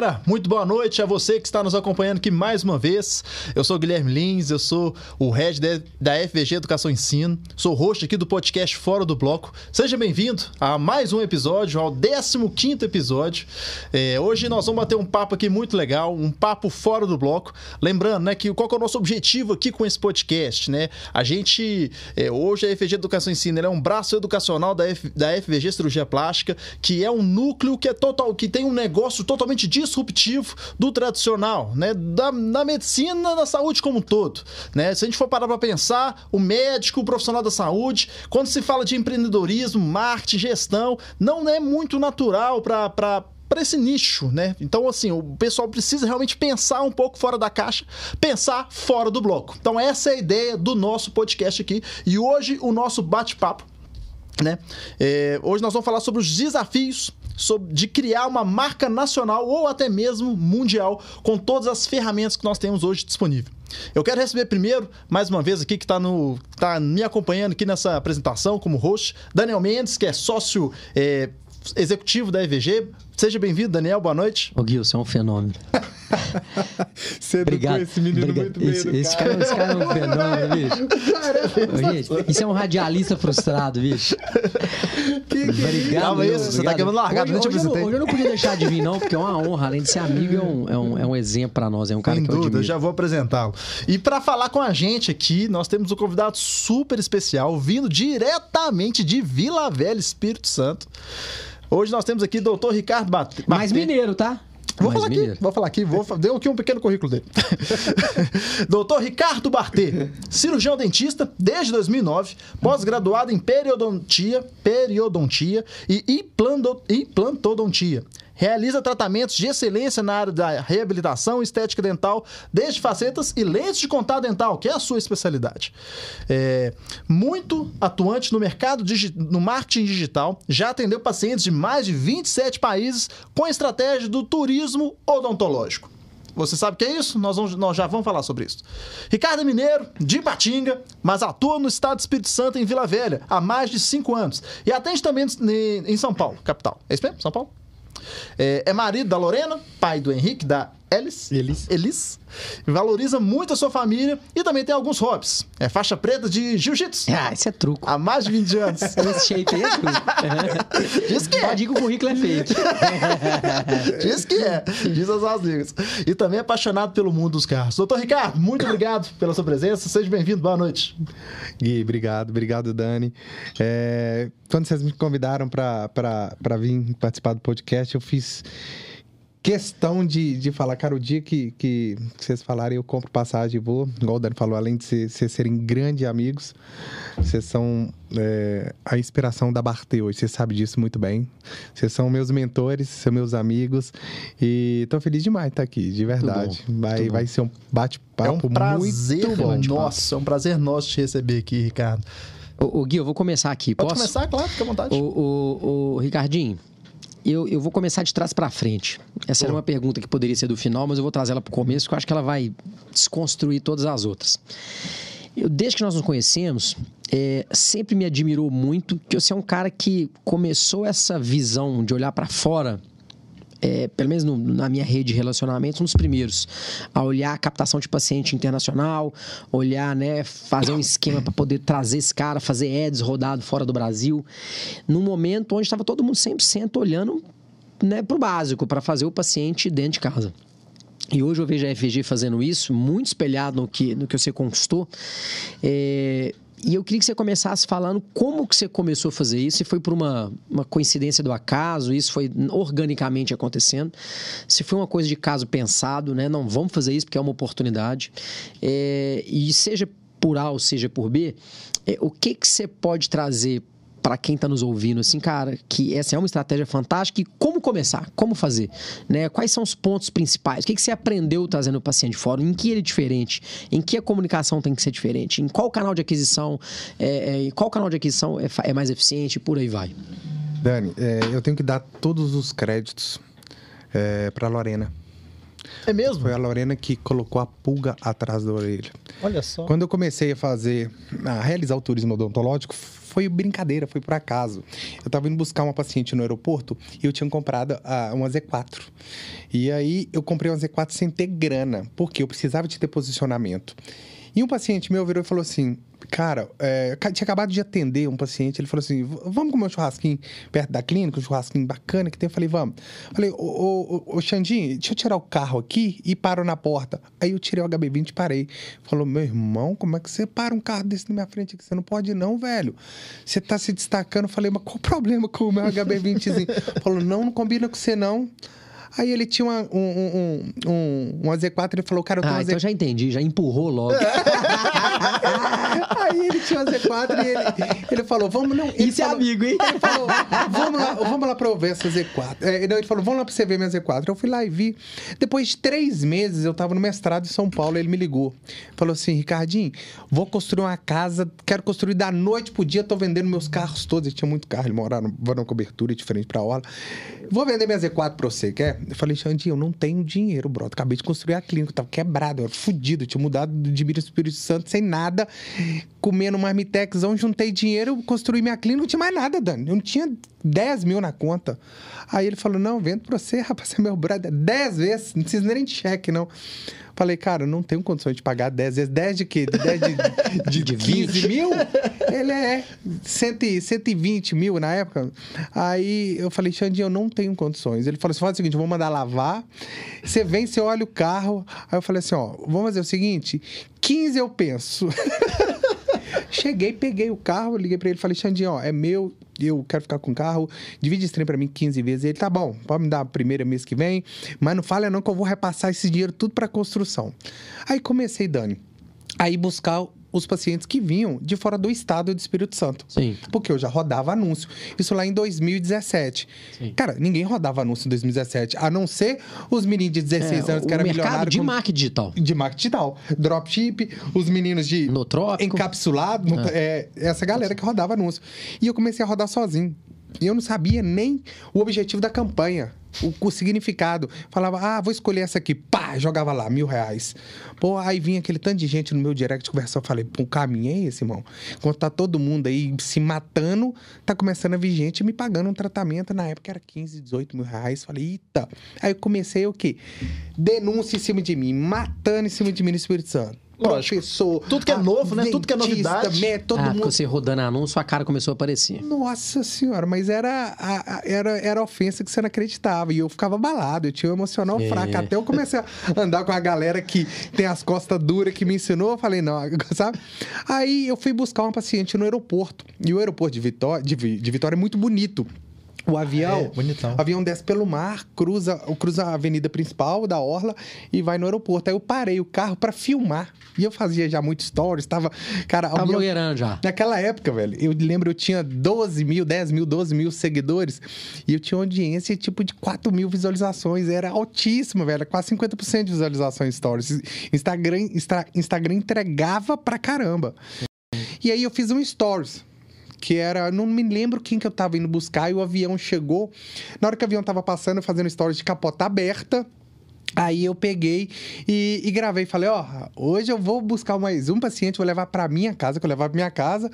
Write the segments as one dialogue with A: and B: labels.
A: galera, muito boa noite a você que está nos acompanhando aqui mais uma vez. Eu sou Guilherme Lins, eu sou o head da FVG Educação e Ensino, sou host aqui do podcast Fora do Bloco. Seja bem-vindo a mais um episódio, ao 15 episódio. É, hoje nós vamos bater um papo aqui muito legal, um papo fora do bloco. Lembrando, né, que qual que é o nosso objetivo aqui com esse podcast, né? A gente, é, hoje a FVG Educação e Ensino é um braço educacional da, F, da FVG Cirurgia Plástica, que é um núcleo que é total, que tem um negócio totalmente disruptivo do tradicional, né? Da, da medicina, da saúde como um todo, né? Se a gente for parar para pensar, o médico, o profissional da saúde, quando se fala de empreendedorismo, marketing, gestão, não é muito natural para para esse nicho, né? Então, assim, o pessoal precisa realmente pensar um pouco fora da caixa, pensar fora do bloco. Então, essa é a ideia do nosso podcast aqui. E hoje, o nosso bate-papo, né? É, hoje nós vamos falar sobre os desafios de criar uma marca nacional ou até mesmo mundial com todas as ferramentas que nós temos hoje disponível. Eu quero receber primeiro, mais uma vez aqui, que está tá me acompanhando aqui nessa apresentação como host, Daniel Mendes, que é sócio é, executivo da EVG. Seja bem-vindo, Daniel. Boa noite.
B: Ô, Gil, você é um fenômeno.
A: Você Obrigado. esse menino Obrigado. muito bem esse,
B: esse cara, esse cara é um fenômeno, bicho. Gente, isso é um radialista frustrado, bicho.
A: Que, que Obrigado. Calma isso, você tá querendo largado,
B: hoje, hoje, eu, hoje eu não podia deixar de vir, não, porque é uma honra. Além de ser amigo, é um, é um, é um exemplo para nós. É um cara Sem que
A: dúvida,
B: eu,
A: eu já vou apresentá-lo. E para falar com a gente aqui, nós temos um convidado super especial, vindo diretamente de Vila Velha, Espírito Santo. Hoje nós temos aqui o doutor Ricardo Batê.
B: Mais mineiro, tá?
A: Vou falar, aqui, vou falar aqui, vou falar aqui um pequeno currículo dele. doutor Ricardo Bartê, cirurgião dentista desde 2009, pós-graduado em periodontia, periodontia e implantodontia. Realiza tratamentos de excelência na área da reabilitação estética dental, desde facetas e lentes de contato dental, que é a sua especialidade. É, muito atuante no mercado no marketing digital, já atendeu pacientes de mais de 27 países com a estratégia do turismo odontológico. Você sabe o que é isso? Nós, vamos, nós já vamos falar sobre isso. Ricardo é Mineiro, de Patinga, mas atua no estado do Espírito Santo, em Vila Velha, há mais de cinco anos. E atende também em São Paulo, capital. É isso mesmo? São Paulo? É, é marido da Lorena, pai do Henrique, da Elis.
B: Elis.
A: Elis. Valoriza muito a sua família e também tem alguns hobbies. É faixa preta de jiu-jitsu.
B: Ah, isso é truco.
A: Há mais de 20 anos.
B: Esse shape aí é truco.
A: Diz que é.
B: Que o currículo é fake.
A: Diz que é. Diz as amigas. E também é apaixonado pelo mundo dos carros. Doutor Ricardo, muito obrigado pela sua presença. Seja bem-vindo. Boa noite.
C: Gui, obrigado. Obrigado, Dani. É, quando vocês me convidaram para vir participar do podcast, eu fiz questão de, de falar, cara, o dia que, que vocês falarem, eu compro passagem e vou. Igual o Dani falou, além de vocês serem grandes amigos, vocês são é, a inspiração da Bartê hoje. Você sabe disso muito bem. Vocês são meus mentores, são meus amigos. E tô feliz demais de estar aqui, de verdade. Bom, vai, vai ser um bate-papo
A: é um prazer, muito bom. Nossa, é um prazer nosso te receber aqui, Ricardo.
B: O, o Gui, eu vou começar aqui.
A: Pode Posso? começar, claro, fica à vontade.
B: O, o, o Ricardinho, eu, eu vou começar de trás para frente. Essa era uma pergunta que poderia ser do final, mas eu vou trazer ela para o começo, porque eu acho que ela vai desconstruir todas as outras. Eu, desde que nós nos conhecemos, é, sempre me admirou muito que você é um cara que começou essa visão de olhar para fora é, pelo menos no, na minha rede de relacionamentos, um dos primeiros a olhar a captação de paciente internacional, olhar, né, fazer um esquema para poder trazer esse cara, fazer ads rodado fora do Brasil, num momento onde estava todo mundo 100% olhando né, para o básico, para fazer o paciente dentro de casa. E hoje eu vejo a FG fazendo isso, muito espelhado no que, no que você conquistou. É, e eu queria que você começasse falando como que você começou a fazer isso, se foi por uma, uma coincidência do acaso, isso foi organicamente acontecendo, se foi uma coisa de caso pensado, né? Não, vamos fazer isso porque é uma oportunidade. É, e seja por A ou seja por B, é, o que que você pode trazer para quem está nos ouvindo, assim, cara, que essa é uma estratégia fantástica e como começar, como fazer, né? Quais são os pontos principais? O que, que você aprendeu trazendo o paciente fora? Em que ele é diferente? Em que a comunicação tem que ser diferente? Em qual canal de aquisição, é, é, qual canal de aquisição é, é mais eficiente? Por aí vai.
C: Dani, é, eu tenho que dar todos os créditos é, para Lorena.
A: É mesmo?
C: Foi a Lorena que colocou a pulga atrás da orelha.
A: Olha só.
C: Quando eu comecei a fazer, a realizar o turismo odontológico, foi brincadeira, foi por acaso. Eu tava indo buscar uma paciente no aeroporto e eu tinha comprado ah, uma Z4. E aí eu comprei uma Z4 sem ter grana, porque eu precisava de ter posicionamento. E um paciente meu virou e falou assim: Cara, é, tinha acabado de atender um paciente. Ele falou assim: "V- Vamos comer um churrasquinho perto da clínica, um churrasquinho bacana que tem. Eu falei: Vamos. Falei: Ô, ô, ô, Xandinho, deixa eu tirar o carro aqui e paro na porta. Aí eu tirei o HB20 e parei. Falou: Meu irmão, como é que você para um carro desse na minha frente aqui? Você não pode, não, velho. Você tá se destacando. Falei: Mas qual o problema com o meu HB20zinho? Falou: Não, não combina com você, não. Aí ele tinha uma, um, um, um, uma Z4, ele falou, cara, eu tenho
B: Ah,
C: uma
B: então
C: Z4.
B: já entendi, já empurrou logo.
C: Aí ele tinha uma Z4 e ele, ele falou, vamos não. Ele
B: Isso é
C: falou,
B: amigo, hein?
C: Ele falou, vamos lá, vamos lá pra eu ver essa Z4. É, não, ele falou, vamos lá pra você ver minha Z4. Eu fui lá e vi. Depois de três meses, eu tava no mestrado em São Paulo, ele me ligou. Falou assim, Ricardinho, vou construir uma casa, quero construir da noite pro dia, tô vendendo meus carros todos. Ele tinha muito carro, ele morava numa cobertura diferente pra aula. Vou vender minha Z4 pra você, quer? Eu falei, Xandinho, eu não tenho dinheiro, brother. Acabei de construir a clínica, eu tava quebrado, eu era fudido. Tinha mudado de pro Espírito Santo sem nada, comendo marmitexão, juntei dinheiro, construí minha clínica, não tinha mais nada, Dani. Eu não tinha 10 mil na conta. Aí ele falou, não, vendo pra você, rapaz, você é meu brother. 10 vezes, não precisa nem de cheque, não. Falei, cara, eu não tenho condições de pagar 10 vezes. 10 de quê? De 10 de, de,
B: De
C: 15 mil? Ele é 100, e- 120 mil na época. Aí eu falei, Xandinho, eu não tenho condições. Ele falou assim: faz o seguinte, eu vou mandar lavar. Você vem, você olha o carro. Aí eu falei assim: ó, vamos fazer o seguinte: 15 eu penso. Cheguei, peguei o carro, liguei pra ele, falei, Xandinho, ó, é meu, eu quero ficar com o carro, divide esse trem pra mim 15 vezes. Ele, tá bom, pode me dar a primeira mês que vem, mas não fala não que eu vou repassar esse dinheiro tudo pra construção. Aí comecei, Dani, aí buscar os pacientes que vinham de fora do estado do Espírito Santo.
B: Sim.
C: Porque eu já rodava anúncio. Isso lá em 2017.
B: Sim.
C: Cara, ninguém rodava anúncio em 2017, a não ser os meninos de 16
B: É,
C: anos que
B: o
C: era
B: mercado
C: milionário
B: de
C: com-
B: marketing digital.
C: de marketing digital. Dropship, os meninos de
B: No trópico.
C: encapsulado, no- é, essa galera que rodava anúncio. E eu comecei a rodar sozinho. E eu não sabia nem o objetivo da campanha, o, o significado. Falava, ah, vou escolher essa aqui. Pá, jogava lá, mil reais. Pô, aí vinha aquele tanto de gente no meu direct conversar. Eu falei, pô, o caminho é esse, irmão. Enquanto tá todo mundo aí se matando, tá começando a vir gente me pagando um tratamento. Na época era 15, 18 mil reais. Falei, eita. Aí eu comecei o quê? Denúncia em cima de mim, matando em cima de mim no Espírito Santo.
A: Lógico.
C: Professor.
A: Tudo que é novo, né? Tudo que é novidade.
C: mé- todo
B: ah,
C: mundo
B: você rodando anúncio, a cara começou a aparecer.
C: nossa senhora, mas era, a, a- era, era ofensa que você não acreditava. E eu ficava abalado, eu tinha um emocional
B: É.
C: fraco. Até eu comecei a andar com a galera que tem as costas duras que me ensinou. Eu falei, não, sabe? Aí eu fui buscar uma paciente no aeroporto. E o aeroporto de Vitória, de, de Vitória é muito bonito. O avião,
A: É, bonitão.
C: o avião desce pelo mar, cruza, cruza a avenida principal da Orla e vai no aeroporto. Aí eu parei o carro pra filmar. E eu fazia já muito stories, tava... Cara, avião-
B: blogueirando já.
C: Naquela época, velho, eu lembro, eu tinha 12 mil, 10 mil, 12 mil seguidores e eu tinha uma audiência tipo de 4 mil visualizações. Era altíssima, velho, quase 50% de visualizações em stories. Instagram, Insta- Instagram entregava pra caramba. E aí eu fiz um stories. Que era, não me lembro quem que eu tava indo buscar, e o avião chegou. Na hora que o avião tava passando, eu fazendo stories de capota aberta. Aí eu peguei e, e gravei. Falei, ó, hoje eu vou buscar mais um paciente, vou levar pra minha casa, que eu levar pra minha casa.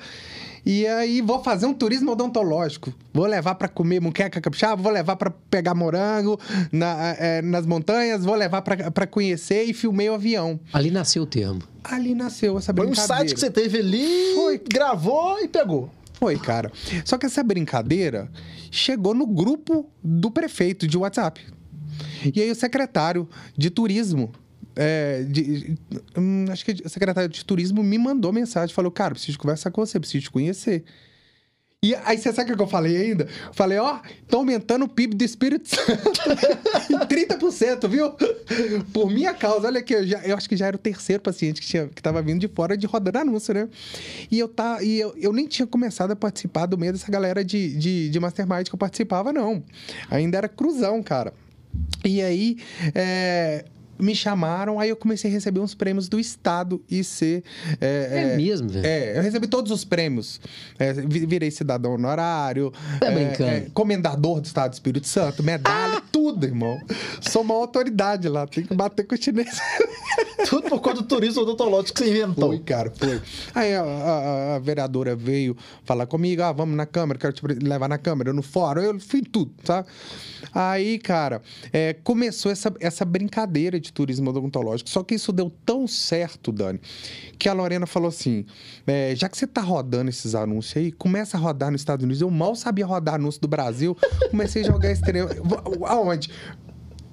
C: E aí vou fazer um turismo odontológico. Vou levar pra comer muqueca capixaba, vou levar pra pegar morango na- é, nas montanhas, vou levar pra pra conhecer e filmei o avião.
B: Ali nasceu o termo.
C: Ali nasceu essa
A: Foi um
C: brincadeira.
A: site que você teve ali,
C: Foi.
A: gravou e pegou.
C: Foi, cara. Só que essa brincadeira chegou no grupo do prefeito de WhatsApp. E aí o secretário de turismo. é, de- hum, acho que o secretário de turismo me mandou mensagem, falou, cara, preciso conversar com você, preciso te conhecer. E aí, você sabe o que eu falei ainda? Falei, ó, tô aumentando o PIB do Espírito Santo em 30%, viu? Por minha causa. Olha aqui, eu, já, eu acho que já era o terceiro paciente que, tinha, que tava vindo de fora de rodando anúncio, né? E eu, tá, e eu, eu nem tinha começado a participar do meio dessa galera de, de, de Mastermind que eu participava, não. Ainda era cruzão, cara. E aí, é, me chamaram, aí eu comecei a receber uns prêmios do Estado e ser...
B: É, mesmo, velho.
C: É, eu recebi todos os prêmios. É, vi- virei cidadão honorário.
B: Tá
C: é,
B: brincando.
C: é, comendador do Estado do Espírito Santo, medalha, tudo. tudo, irmão. Sou uma autoridade lá, tem que bater com o chinês.
A: Tudo por conta do turismo odontológico que você inventou.
C: Foi, cara, foi. Aí a, a- a vereadora veio falar comigo, ah, vamos na câmara, quero te levar na câmara, no fórum, eu fui tudo, sabe? Aí, cara, é, começou essa, essa brincadeira de turismo odontológico, só que isso deu tão certo, Dani, que a Lorena falou assim, é, já que você tá rodando esses anúncios aí, começa a rodar nos Estados Unidos, eu mal sabia rodar anúncio do Brasil, comecei a jogar esse trem, aonde?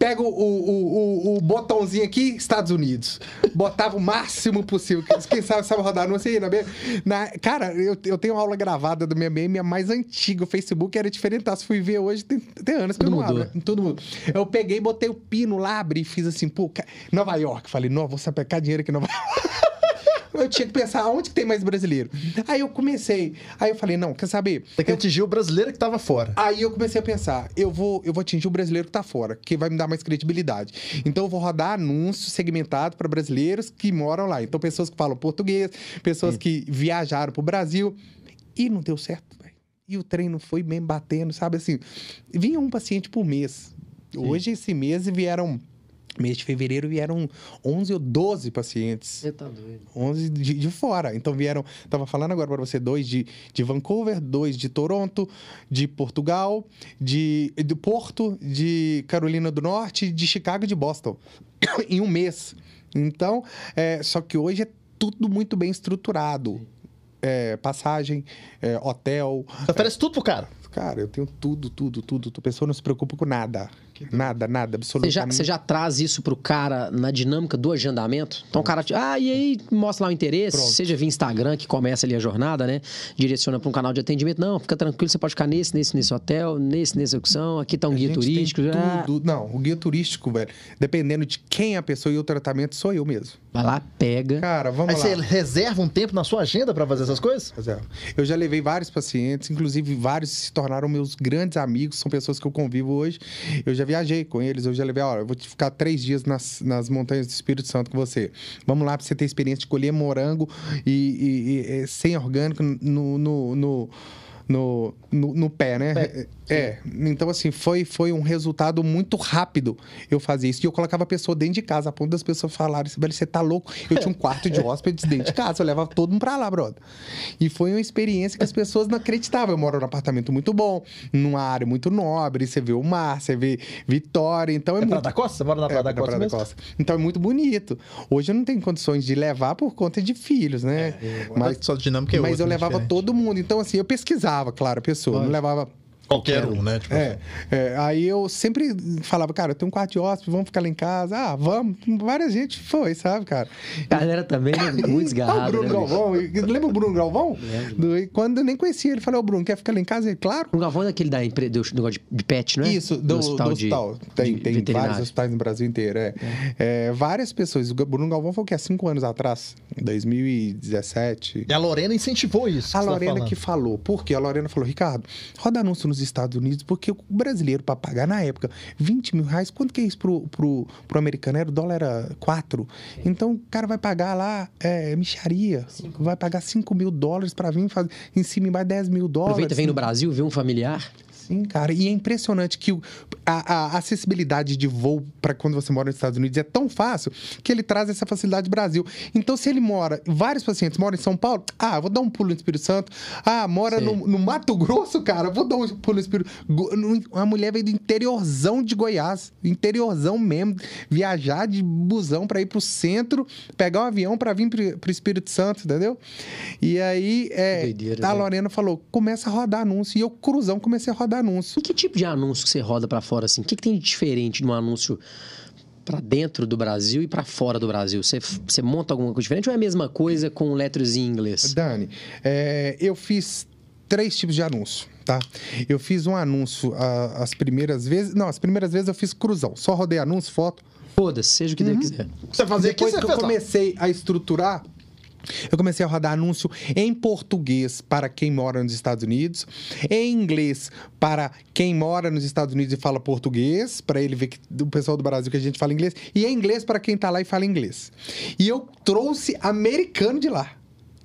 C: Pega o, o, o, o botãozinho aqui, Estados Unidos. Botava o máximo possível. Quem sabe sabe rodar não sei, na minha, na, Cara, eu, eu tenho uma aula gravada do meu meme, a mais antiga. O Facebook era diferente. Tá? Se fui ver hoje, tem, tem anos que
B: Tudo
C: eu não
B: mudou.
C: abro. Todo mundo. Eu peguei, botei o pino lá, abri e fiz assim, pô, Nova York. Falei, não, vou sapecar dinheiro aqui em Nova York. Eu tinha que pensar onde que tem mais brasileiro. Aí eu comecei. Aí eu falei, não, quer saber?
A: Tem que atingir o brasileiro que tava fora.
C: Aí eu comecei a pensar, eu vou, eu vou atingir o brasileiro que tá fora, que vai me dar mais credibilidade. Então eu vou rodar anúncios segmentados para brasileiros que moram lá. Então pessoas que falam português, pessoas que viajaram pro Brasil e não deu certo, velho. E o treino foi mesmo batendo, sabe assim, vinha um paciente por mês. Hoje esse mês vieram mês de fevereiro vieram 11 ou 12 pacientes.
B: Você tá doido.
C: 11 de, de fora. Então vieram, tava falando agora para você, dois de, de Vancouver, dois de Toronto, de Portugal, de, de Porto, de Carolina do Norte, de Chicago e de Boston. em um mês. Então, é, só que hoje é tudo muito bem estruturado. É, passagem, é, hotel.
A: Você oferece tudo pro cara.
C: Cara, eu tenho tudo, tudo, tudo. A pessoa não se preocupa com nada. Nada, nada,
B: Você já,
C: absolutamente.
B: você já traz isso pro cara na dinâmica do agendamento? Então o cara, te- ah, e aí mostra lá o interesse,
C: Pronto.
B: seja via Instagram, que começa ali a jornada, né? Direciona para um canal de atendimento. Não, fica tranquilo, você pode ficar nesse, nesse, nesse hotel, nesse, nessa opção. Aqui tá um
C: A
B: guia
C: gente tem
B: turístico. ah,
C: tudo. Não, o guia turístico, velho, dependendo de quem é a pessoa e o tratamento, sou eu mesmo.
B: vai lá, pega.
C: Cara, vamos
A: Aí
C: lá.
A: você reserva um tempo na sua agenda pra fazer essas coisas?
C: Pois é. Eu já levei vários pacientes, inclusive vários se tornaram meus grandes amigos, são pessoas que eu convivo hoje. Eu já viajei com eles, eu já levei, olha, eu vou te ficar três dias nas, nas montanhas do Espírito Santo com você. Vamos lá pra você ter experiência de colher morango e, e- e- sem orgânico no, no, no, no, no- no pé, né?
A: Pé.
C: É, então assim, foi, foi um resultado muito rápido eu fazer isso. E eu colocava a pessoa dentro de casa, a ponto das pessoas falarem velho, você tá louco? Eu tinha um quarto de hóspedes dentro de casa, eu levava todo mundo pra lá, brother. E foi uma experiência que as pessoas não acreditavam. Eu moro num apartamento muito bom, numa área muito nobre, você vê o mar, você vê Vitória, então é,
A: É Praia
C: muito...
A: da Costa? Você mora na Praia
C: É,
A: da Costa
C: Praia da? Costa. Então é muito bonito. Hoje eu não tenho condições de levar por conta de filhos, né?
A: Mas sua dinâmica é
C: mas
A: outra,
C: eu levava
A: Diferente.
C: todo mundo. Então, assim, eu pesquisava, claro, a pessoa. Não levava
A: Qualquer um, né? Tipo,
C: é, é, aí eu sempre falava, cara, eu tenho um quarto de hóspede, vamos ficar lá em casa. Ah, vamos. Várias gente foi, sabe, cara?
B: Galera também, né? Muito
C: Ah, o. Bruno
B: né?
C: Galvão. Lembra o Bruno Galvão?
B: Lembro.
C: Do- e Quando eu nem conhecia, ele falou, ô Bruno, quer ficar lá em casa? Ele, claro.
B: O Galvão é daquele da empre... do negócio de- de pet, não é?
C: Isso, do, do hospital.
B: de-
C: tem
B: de
C: tem vários hospitais no Brasil inteiro. É. É, várias pessoas. O Bruno Galvão foi o quê? Há cinco anos atrás? Em 2017.
A: E a Lorena incentivou isso.
C: A
A: tá
C: Lorena
A: falando.
C: que falou. Por quê? A Lorena falou, Ricardo, roda anúncio nos Estados Unidos, porque o brasileiro, para pagar na época 20 mil reais, quanto que é isso pro, pro, pro americano? Era, o dólar era 4. Então o cara vai pagar lá é, micharia. Vai pagar 5 mil dólares para vir fazer em cima e mais 10 mil dólares.
B: Aproveita, vem no Brasil, vê um familiar.
C: Sim, cara. E é impressionante que o- a, a acessibilidade de voo para quando você mora nos Estados Unidos é tão fácil que ele traz essa facilidade do Brasil. Então, se ele mora, vários pacientes moram em São Paulo, ah, vou dar um pulo no Espírito Santo. Ah, mora no, no Mato Grosso, cara, vou dar um pulo no Espírito Uma mulher veio do interiorzão de Goiás, interiorzão mesmo, viajar de busão para ir pro centro, pegar um avião para vir pro, pro Espírito Santo, entendeu? E aí, é,
B: doideira,
C: a
B: né?
C: Lorena falou: começa a rodar anúncio. E eu, cruzão, comecei a rodar anúncio.
B: E que tipo de anúncio que você roda pra fora assim? O que, que tem de diferente num anúncio pra dentro do Brasil e pra fora do Brasil? Você, você monta alguma coisa diferente ou é a mesma coisa com letras em inglês?
C: Dani, é, eu fiz três tipos de anúncio, tá? Eu fiz um anúncio ah, as primeiras vezes. Não, as primeiras vezes eu fiz cruzão. Só rodei anúncio, foto.
B: Foda-se, seja o que Deus quiser.
A: Você aqui,
C: Depois
A: você
C: que eu
A: lá.
C: comecei a estruturar, eu comecei a rodar anúncio em português para quem mora nos Estados Unidos, em inglês para quem mora nos Estados Unidos e fala português, para ele ver que o pessoal do Brasil que a gente fala inglês, e em inglês para quem tá lá e fala inglês. E eu trouxe americano de lá.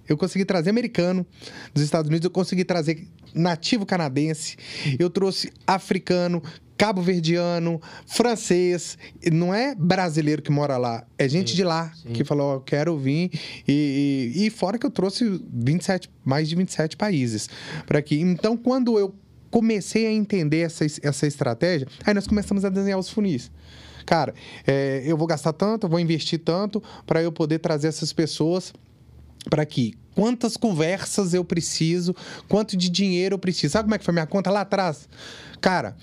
C: Eu consegui trazer americano dos Estados Unidos, eu consegui trazer nativo canadense, eu trouxe africano, cabo verdiano, francês. Não é brasileiro que mora lá, é gente
B: Sim,
C: de lá
B: sim.
C: que falou: "Ó, quero vir. E, e, e fora que eu trouxe 27, mais de 27 países para aqui. Então, quando eu comecei a entender essa, essa estratégia, aí nós começamos a desenhar os funis. Cara, é, eu vou gastar tanto, vou investir tanto para eu poder trazer essas pessoas para aqui. Quantas conversas eu preciso, quanto de dinheiro eu preciso. Sabe como é que foi minha conta lá atrás? Cara,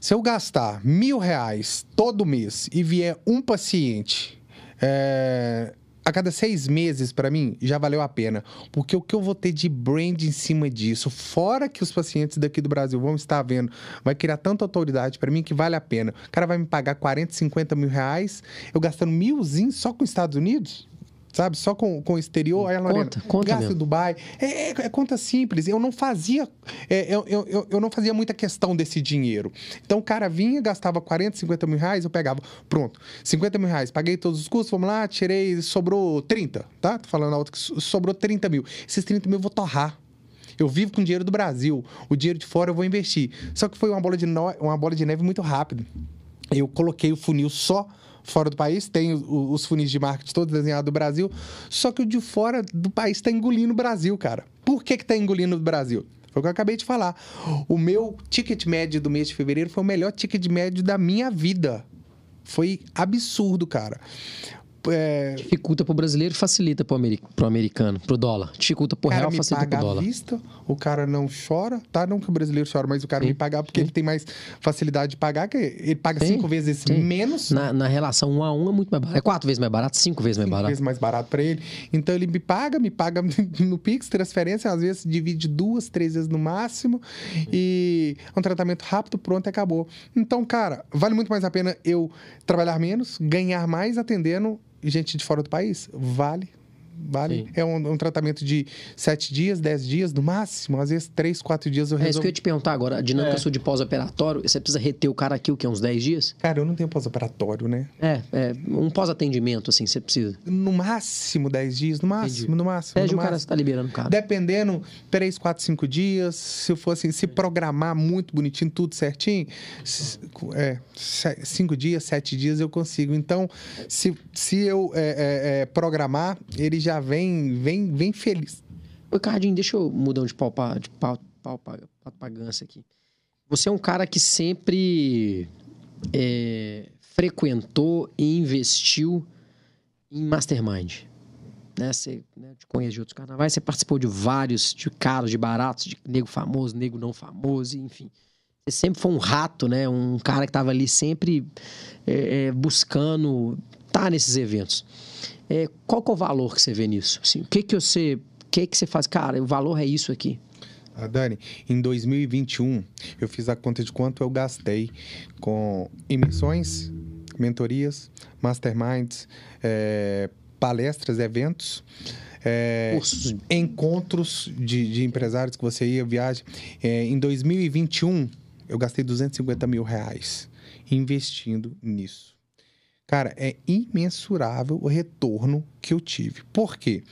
C: se eu gastar mil reais todo mês e vier um paciente é, a cada seis meses, para mim, já valeu a pena. Porque o que eu vou ter de brand em cima disso, fora que os pacientes daqui do Brasil vão estar vendo, vai criar tanta autoridade para mim que vale a pena. O cara vai me pagar 40, 50 mil reais, eu gastando milzinho só com os Estados Unidos? Sabe, só com, com o exterior, aí a Lorena,
B: Conta, conta
C: gasta Dubai. É, é- é conta simples. Eu não fazia. é, eu, eu, eu- não fazia muita questão desse dinheiro. Então o cara vinha, gastava 40, 50 mil reais, eu pegava. Pronto, 50 mil reais, paguei todos os custos, vamos lá, tirei, sobrou 30, tá? Tô falando alto que so- sobrou 30 mil. Esses 30 mil eu vou torrar. Eu vivo com dinheiro do Brasil. O dinheiro de fora eu vou investir. Só que foi uma bola de, no- uma bola de neve muito rápido. Eu coloquei o funil só fora do país, tem os funis de marketing todos desenhados do Brasil, só que o de fora do país está engolindo o Brasil, cara. Por que que tá engolindo o Brasil? Foi o que eu acabei de falar. O meu ticket médio do mês de fevereiro foi o melhor ticket médio da minha vida. Foi absurdo, cara. É,
B: Dificulta pro brasileiro e facilita pro, ameri pro americano, pro dólar. Dificulta pro real, facilita pro dólar.
C: vista, o cara não chora, tá? Não que o brasileiro chora, mas o cara me pagar porque ele tem mais facilidade de pagar, que ele paga
B: Sim,
C: cinco vezes
B: sim.
C: menos.
B: Na, na relação um a um é muito mais barato. É quatro vezes mais barato, cinco vezes mais
C: cinco
B: barato.
C: vezes mais barato para ele. Então ele me paga, me paga no Pix, transferência, às vezes divide duas, três vezes no máximo. E é um tratamento rápido, pronto e acabou. Então, cara, vale muito mais a pena eu trabalhar menos, ganhar mais atendendo gente de fora do país? Vale. Vale.
B: Sim.
C: É um, um tratamento de sete dias, dez dias, no máximo. Às vezes, três, quatro dias eu
B: É isso
C: resolvo.
B: que eu ia te perguntar agora. A dinâmica
A: É.
B: sua de pós-operatório, você precisa reter o cara aqui o quê? Uns 10 dias?
C: Cara, eu não tenho pós-operatório, né?
B: É, é um pós-atendimento, assim, você precisa.
C: No máximo 10 dias, no máximo,
B: Entendi.
C: no máximo.
B: Pede
C: no
B: o cara,
C: máximo.
B: você tá liberando o cara.
C: Dependendo, 3, 4, 5 dias. Se for assim, se programar muito bonitinho, tudo certinho, é, 5 dias, 7 dias eu consigo. Então, se, se eu é, é, é, programar, ele já vem, vem, vem feliz.
B: Ô, Cardinho, deixa eu mudar de pau de pau, pau pra, pato pra gança aqui. Você é um cara que sempre é, frequentou e investiu em mastermind. Né? Você né, te conhece de outros carnavais, você participou de vários, de caros, de baratos, de nego famoso, nego não famoso, enfim. Você sempre foi um rato, né? Um cara que tava ali sempre é, é, buscando estar nesses eventos. É, qual que é o valor que você vê nisso? Assim, o que que você, o que que você faz? Cara, o valor é isso aqui.
C: Ah, Dani, em 2021, eu fiz a conta de quanto eu gastei com imersões, mentorias, masterminds, é, palestras, eventos. é, encontros de, de empresários que você ia, viagem. É, em 2021, eu gastei 250 mil reais investindo nisso. Cara, é imensurável o retorno que eu tive. Por quê?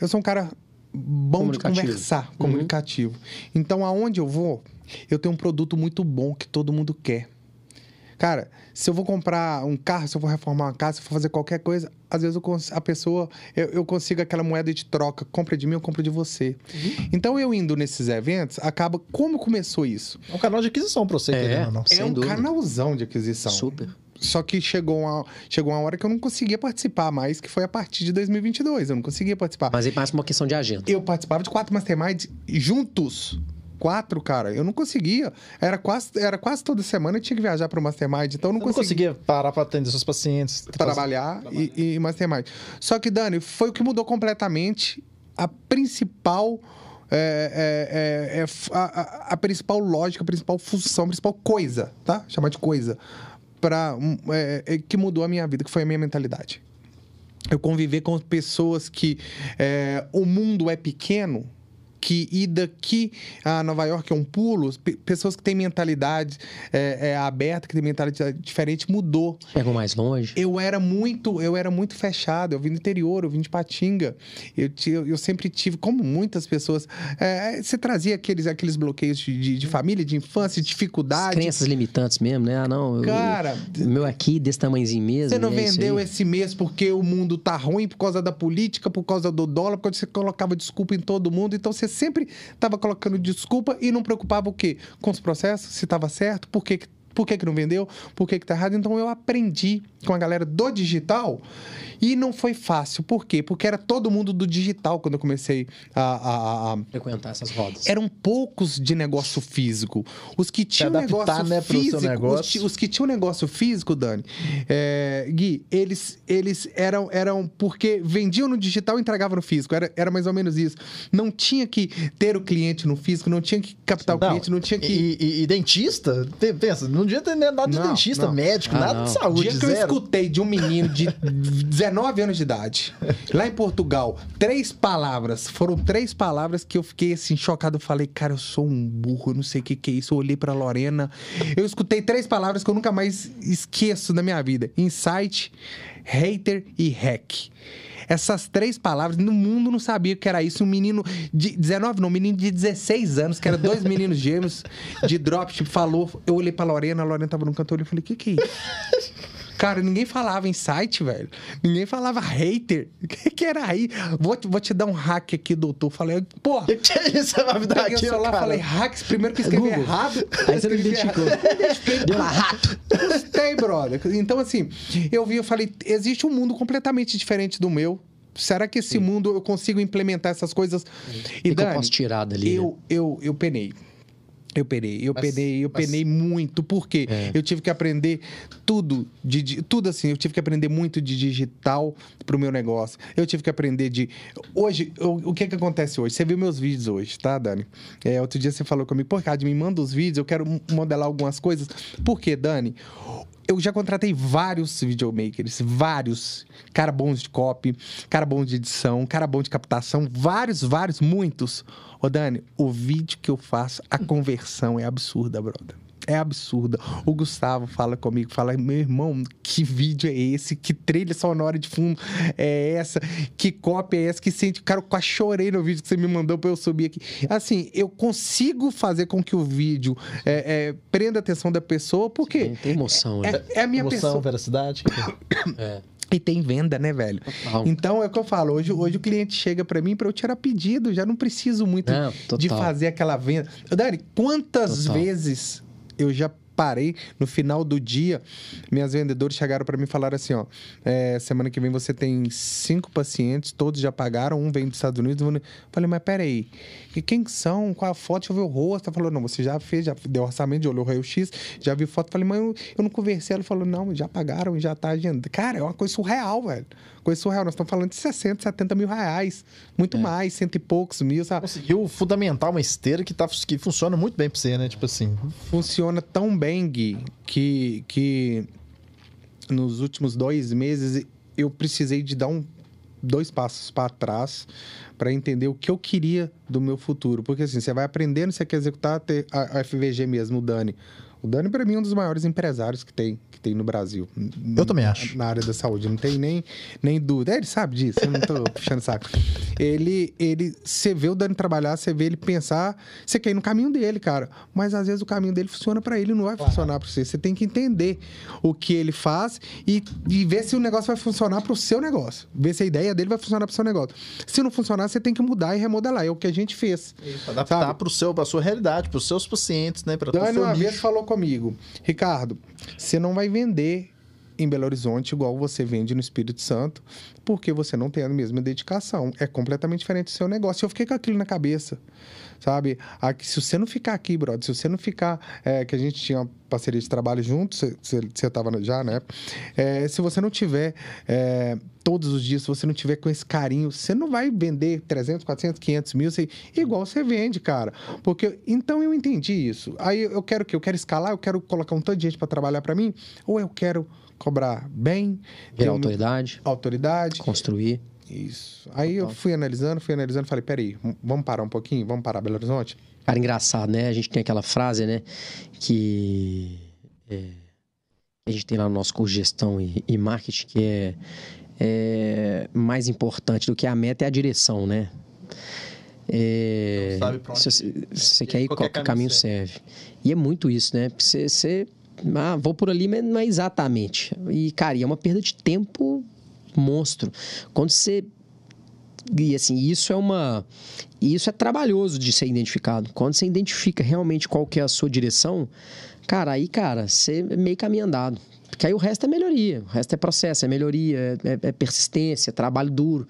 C: Eu sou um cara bom de
B: Comunicativo.
C: conversar,
B: Uhum.
C: comunicativo. Então, aonde eu vou, eu tenho um produto muito bom que todo mundo quer. Cara, se eu vou comprar um carro, se eu vou reformar uma casa, se eu for fazer qualquer coisa, às vezes cons- a pessoa, eu, eu consigo aquela moeda de troca, compra de mim, eu compro de você. Então, eu indo nesses eventos, acaba. Como começou isso?
A: É um canal de aquisição pra você,
B: É.
A: querendo não.
C: é um
B: dúvida.
C: canalzão de aquisição.
B: Super.
C: Só que chegou uma, chegou uma hora que eu não conseguia participar mais, que foi a partir de 2022. Eu não conseguia participar.
B: Mas é mais uma questão de agenda.
C: Eu participava de quatro masterminds juntos. Quatro, cara. Eu não conseguia. Era quase, era quase toda semana eu tinha que viajar para o mastermind. Então eu não
A: Você não
C: conseguia
A: conseguia parar pra atender seus pacientes.
C: trabalhar e, e mastermind. Só que, Dani, foi o que mudou completamente a principal. é, é, é, é, a, a- a principal lógica, a principal função, a principal coisa, tá? Chamar de coisa. Um, é, é, que mudou a minha vida, que foi a minha mentalidade. Eu conviver com pessoas que é, o mundo é pequeno que ir daqui a Nova York é um pulo, pe- pessoas que têm mentalidade é, é, aberta, que têm mentalidade diferente, mudou.
B: Pegou mais longe.
C: Eu era muito, eu era muito fechado. Eu vim do interior, eu vim de Patinga. Eu, ti- eu sempre tive, como muitas pessoas, é, você trazia aqueles, aqueles bloqueios de, de- de família, de infância, dificuldade.
B: Crenças limitantes mesmo, né? Ah, não. eu-
C: Cara,
B: eu- meu aqui desse tamanhozinho mesmo.
C: Você não
B: é
C: vendeu esse mês porque o mundo tá ruim por causa da política, por causa do dólar, porque você colocava desculpa em todo mundo. Então você sempre tava colocando desculpa e não preocupava o quê? Com os processos, se tava certo, por que- por que, que não vendeu, por que, que tá errado. Então eu aprendi com a galera do digital e não foi fácil. Por quê? Porque era todo mundo do digital quando eu comecei a- a- a,
B: Frequentar essas rodas.
C: eram poucos de negócio físico. Os que tinham
A: adaptar,
C: negócio
A: né,
C: físico, os,
A: negócio.
C: ti- os que tinham negócio físico, Dani, é, Gui, eles, eles eram, eram porque vendiam no digital e entregavam no físico. Era, era mais ou menos isso. Não tinha que ter o cliente no físico, não tinha que captar o cliente, não tinha que.
A: E, e- e dentista? Pe- Pensa, não devia ter nada de
C: Não,
A: dentista,
C: não.
A: médico,
B: Ah,
A: nada
B: não.
A: de
C: O
A: saúde,
C: dia que eu
A: zero.
C: escutei de um menino de 19 anos de idade, lá em Portugal, três palavras, foram três palavras que eu fiquei assim, chocado. Eu falei, cara, eu sou um burro, eu não sei o que, que é isso. Eu olhei pra Lorena, eu escutei três palavras que eu nunca mais esqueço na minha vida: insight, hater e hack. Essas três palavras, no mundo não sabia que era isso. Um menino de 19, não, um menino de 16 anos, que era dois meninos gêmeos de dropship, falou. Eu olhei pra Lorena, a Lorena tava no canto, e falei, o que que é isso? Cara, ninguém falava insight, velho. Ninguém falava hater. O que, que era aí? Vou, te- vou te dar um hack aqui, doutor. Falei, porra.
A: Que que é isso? Você vai me dar
C: o
A: aqui,
C: celular,
A: cara?
C: falei hacks, primeiro que eu escrevi
B: Google.
C: errado.
B: Aí você não
C: escrevi
B: identificou. Deu lá, rato.
C: Gostei, brother. Então, assim, eu vi, eu falei, existe um mundo completamente diferente do meu. Será que esse mundo eu consigo implementar essas coisas?
B: O que, que eu
C: Dani,
B: posso tirar dali? né?
C: eu, eu, eu penei. Eu penei, eu
A: Mas-
C: penei, eu
A: mas-
C: penei muito, porque
B: É.
C: eu tive que aprender tudo, de, tudo assim, eu tive que aprender muito de digital pro meu negócio. Eu tive que aprender de. Hoje, eu- o que que acontece hoje? Você viu meus vídeos hoje, tá, Dani? É, outro dia você falou comigo, pô, Cade, me manda os vídeos, eu quero modelar algumas coisas. Por quê, Dani? Eu já contratei vários videomakers, vários. Cara bons de copy, cara bom de edição, cara bom de captação, vários, vários, muitos. Ô, Dani, o vídeo que eu faço, a conversão é absurda, brother. É absurda. O Gustavo fala comigo, fala, meu irmão, que vídeo é esse? Que trilha sonora de fundo é essa? Que cópia é essa? Que sente. Cara, eu quase chorei no vídeo que você me mandou pra eu subir aqui. Assim, eu consigo fazer com que o vídeo é, é, prenda a atenção da pessoa, porque
B: Tem, tem emoção, né?
C: é, é a minha
A: Emoção,
C: pessoa.
A: veracidade.
B: É.
C: E tem venda, né, velho?
B: Total.
C: Então é o que eu falo. Hoje, hoje o cliente chega pra mim pra eu tirar pedido. Já não preciso muito
B: Não,
C: de fazer aquela venda. Dani, quantas
B: Total.
C: vezes eu já parei no final do dia, minhas vendedoras chegaram pra mim e falaram assim, ó, é, semana que vem você tem cinco pacientes, todos já pagaram, um vem dos Estados Unidos. um- Falei, mas peraí, e quem que são? Qual a foto? Deixa eu ver o rosto. Ela falou, não, você já fez, já deu orçamento, já olhou o raio-x, já viu foto. Falei, mas eu, eu não conversei. Ela falou, não, já pagaram, já tá agendado. Cara, é uma coisa surreal, velho. Coisa surreal. Nós estamos falando de 60, 70 mil reais. Muito mais, cento e poucos mil, sabe?
A: Conseguiu fundamentar uma esteira que, tá, que funciona muito bem pra você, né? Tipo assim.
C: funciona tão bem, Gui, que, que nos últimos dois meses eu precisei de dar um, dois passos para trás para entender o que eu queria do meu futuro. Porque assim, você vai aprendendo, você quer executar a FVG mesmo, o Dani. O Dani, para mim, é um dos maiores empresários que tem, que tem no Brasil.
A: Eu também acho.
C: Na área da saúde. Não tem nem, nem dúvida. Ele sabe disso, eu não tô puxando saco. Ele, ele, você vê o Dani trabalhar, você vê ele pensar, você quer ir no caminho dele, cara. Mas às vezes o caminho dele funciona para ele, não vai funcionar para você. Você tem que entender o que ele faz e, e ver se o negócio vai funcionar para o seu negócio. Ver se a ideia dele vai funcionar para o seu negócio. Se não funcionar, você tem que mudar e remodelar. É o que a gente fez.
A: Adaptar
C: Sabe?
A: pro seu, pra sua realidade, pros seus pacientes, né? Pra pro
C: Dani uma vez falou comigo, Ricardo, você não vai vender em Belo Horizonte igual você vende no Espírito Santo, porque você não tem a mesma dedicação. É completamente diferente do seu negócio. Eu fiquei com aquilo na cabeça, sabe? Aqui, se você não ficar aqui, brother, se você não ficar, é, que a gente tinha uma parceria de trabalho junto, você- estava já, né? É, se você não tiver é, todos os dias, se você não tiver com esse carinho, você não vai vender 300, 400, 500 mil, você- igual você vende, cara. Porque, então eu entendi isso. Aí eu quero o quê? Eu quero escalar, eu quero colocar um tanto de gente para trabalhar para mim, ou eu quero cobrar bem,
B: Ver
C: ter
B: autoridade,
C: autoridade,
B: construir.
C: Isso. Aí eu fui analisando, fui analisando, falei, peraí, vamos parar um pouquinho, vamos parar Belo Horizonte?
B: Cara, engraçado, né? A gente tem aquela frase, né? Que é, a gente tem lá no nosso curso de gestão e, e marketing, que é, é, mais importante do que a meta é a direção, né? É,
A: Então, sabe pra onde
B: se você,
A: né?
B: você
A: E
B: quer ir,
A: qualquer
B: qualquer
A: caminho
B: caminho serve. E é muito isso, né? Porque você, você ah, vou por ali, mas não é exatamente. E, cara, e é uma perda de tempo monstro. Quando você e assim, isso é uma. Isso é trabalhoso de ser identificado. Quando você identifica realmente qual que é a sua direção, cara, aí, cara, você é meio caminho andado. Porque aí o resto é melhoria. O resto é processo, é melhoria, é, é persistência, é trabalho duro.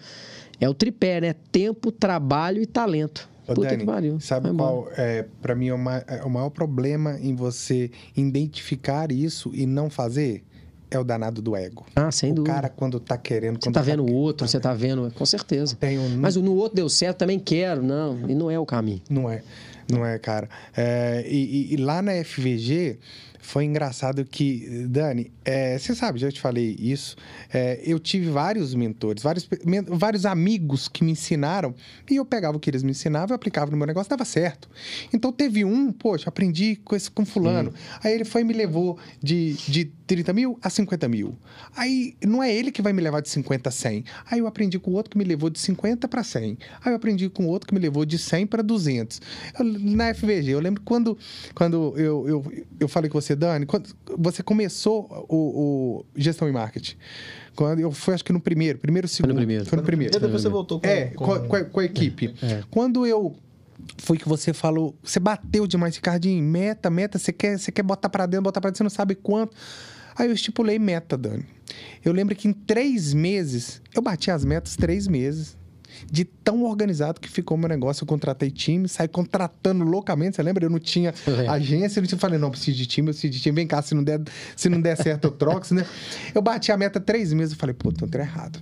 B: É o tripé, né? Tempo, trabalho e talento.
C: Ô,
B: Puta
C: Dani,
B: que pariu.
C: sabe qual é, para mim, é é o maior problema em você identificar isso e não fazer? É o danado do ego.
B: Ah, sem
C: o
B: dúvida.
C: cara, quando tá querendo.
B: Você
C: quando
B: tá vendo o outro, você tá vendo. Com certeza.
C: Tem um,
B: Mas o no outro deu certo, também quero. Não, e não é o caminho.
C: Não é, não é, cara. É, e, e- e lá na FVG foi engraçado que, Dani, é, você sabe, já te falei isso. é, eu tive vários mentores, vários, men- vários amigos que me ensinaram e eu pegava o que eles me ensinavam, eu aplicava no meu negócio, dava certo. Então teve um, poxa, aprendi com esse com fulano. Aí ele foi e me levou de, de 30 mil a 50 mil. Aí não é ele que vai me levar de 50 a 100. Aí eu aprendi com o outro que me levou de 50 para 100. Aí eu aprendi com o outro que me levou de 100 para 200. Eu- na FVG, eu lembro quando, quando eu, eu, eu falei com você, Dani, quando você começou o, o gestão e marketing. Quando eu fui, acho que no primeiro, primeiro, segundo.
B: primeiro.
C: Foi no primeiro.
A: E depois você voltou com.
C: É,
A: com-
C: com, a- com a, a equipe.
B: É.
C: Quando eu. Foi que você falou, você bateu demais, Ricardinho, meta, meta, você quer, você quer botar pra dentro, botar pra dentro, você não sabe quanto. Aí eu estipulei meta, Dani. Eu lembro que em três meses, eu bati as metas três meses. De tão organizado que ficou meu negócio. Eu contratei time, saí contratando loucamente. Você lembra? Eu não tinha
B: lembro.
C: agência, eu não tinha. Falei, não, preciso de time, eu preciso de time. Vem cá, se não der, se não der certo, eu troco. né? Eu bati a meta três meses. Eu falei, pô, tô errado.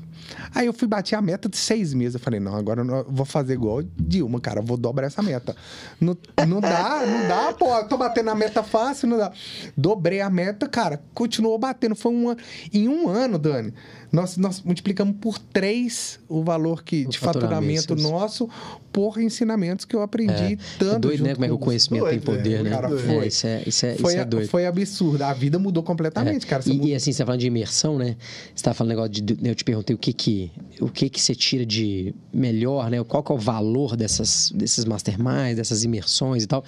C: Aí eu fui bater a meta de seis meses. Eu falei, não, agora eu vou fazer igual Dilma, cara. eu Vou dobrar essa meta. Não, não dá, não dá, pô. eu Tô batendo a meta fácil, não dá. Dobrei a meta, cara. Continuou batendo. Foi um ano. Em um ano, Dani, nós, nós multiplicamos por três o valor que,
B: O
C: de faturamento nosso por ensinamentos que eu aprendi
B: É
C: tanto.
B: doido, né? Como é que o conhecimento tem
A: Doido,
B: poder,
A: é,
B: né?
C: cara,
B: É,
C: foi.
B: isso é, isso é,
C: Foi,
B: isso é doido.
C: foi absurdo. A vida mudou completamente, cara. Você
B: E, e assim, você tá falando de imersão, né? Você tá falando negócio de. Eu te perguntei o que que, o que que você tira de melhor, né? Qual que é o valor dessas, desses masterminds, dessas imersões e tal.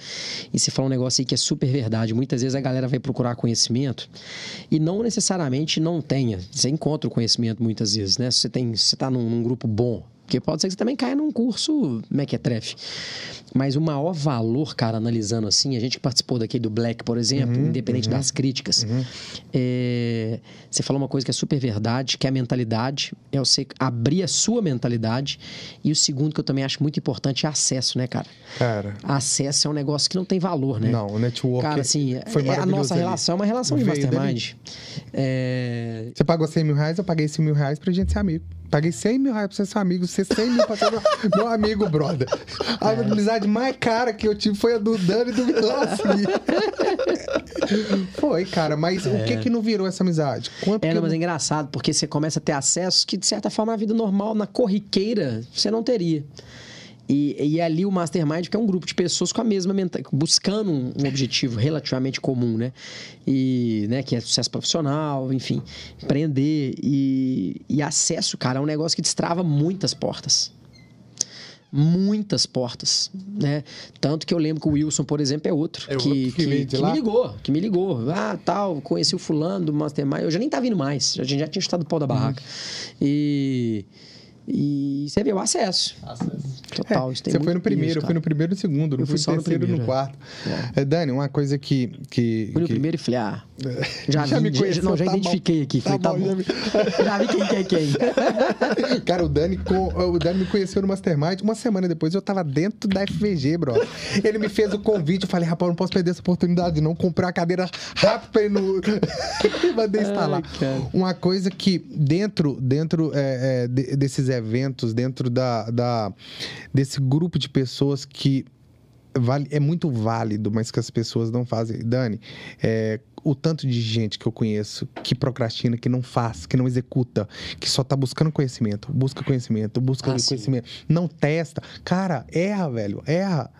B: E você falou um negócio aí que é super verdade. Muitas vezes a galera vai procurar conhecimento e não necessariamente não tenha. Você encontra o conhecimento muitas vezes, né? Você, tem, você tá num, num grupo bom. Porque pode ser que você também caia num curso mequetrefe. Mas o maior valor, cara, analisando assim, a gente que participou daqui do Black, por exemplo, independente das críticas, é, você falou uma coisa que é super verdade, que é a mentalidade, é você abrir a sua mentalidade. E o segundo que eu também acho muito importante é acesso, né, cara?
C: Cara,
B: Acesso é um negócio que não tem valor, né?
C: não, o network
B: Cara, assim,
C: foi
B: é a
C: maravilhoso
B: nossa
C: ali.
B: relação é uma relação de mastermind. É,
C: Você pagou 100 mil reais, eu paguei 100 mil reais pra gente ser amigo. Paguei 100 mil reais pra ser amigo, você 100 mil pra ser meu, meu amigo, brother. A
B: É.
C: amizade mais cara que eu tive foi a do Dani e do Milassi. foi, cara, mas o que que não virou essa amizade? Quanto
B: É, não, mas é engraçado, porque você começa a ter acessos que, de certa forma, na vida normal, na corriqueira, você não teria. E, e ali o Mastermind, que é um grupo de pessoas com a mesma mentalidade, buscando um, um objetivo relativamente comum, né? E, né, que é sucesso profissional, enfim, empreender. E, e acesso, cara, é um negócio que destrava muitas portas. Muitas portas, né? Tanto que eu lembro que o Wilson, por exemplo, é outro.
C: É
B: que,
C: outro que
B: que, que me ligou, que me ligou. Ah, tal, conheci o fulano do Mastermind. Eu já nem tava vindo mais. A gente já tinha estado do pau da barraca. E... E você vê o acesso. Total. isso tem
C: É, Você foi no primeiro, eu fui
B: cara.
C: no primeiro e no segundo, não
B: Eu
C: fui
B: fui
C: no
B: só no
C: terceiro e no
B: primeiro,
C: quarto. É, Dani, uma coisa que. que
B: Fui no
C: que-
B: primeiro e falei, ah, já,
C: Já
B: vi,
C: me
B: já-
C: conheceu,
B: não, já
C: tá bom.
B: identifiquei aqui.
C: Tá
B: Falei, tá
C: bom,
B: bom.
C: já me-
B: Já vi quem que é quem.
C: Cara, o Dani, com- o Dani me conheceu no Mastermind. Uma semana depois eu tava dentro da FVG, bro. Ele me fez o convite. Eu falei, rapaz, eu não posso perder essa oportunidade, não. Comprar a cadeira rápido pra ir no. Mandei instalar.
B: Ai.
C: Uma coisa que dentro, dentro é, é, de- desses eventos, dentro da, da- desse grupo de pessoas que vale, é muito válido, mas que as pessoas não fazem. Dani, é, o tanto de gente que eu conheço que procrastina, que não faz, que não executa, que só tá buscando conhecimento, busca conhecimento, busca
B: Ah, sim.
C: conhecimento, não testa. Cara, erra, velho, erra.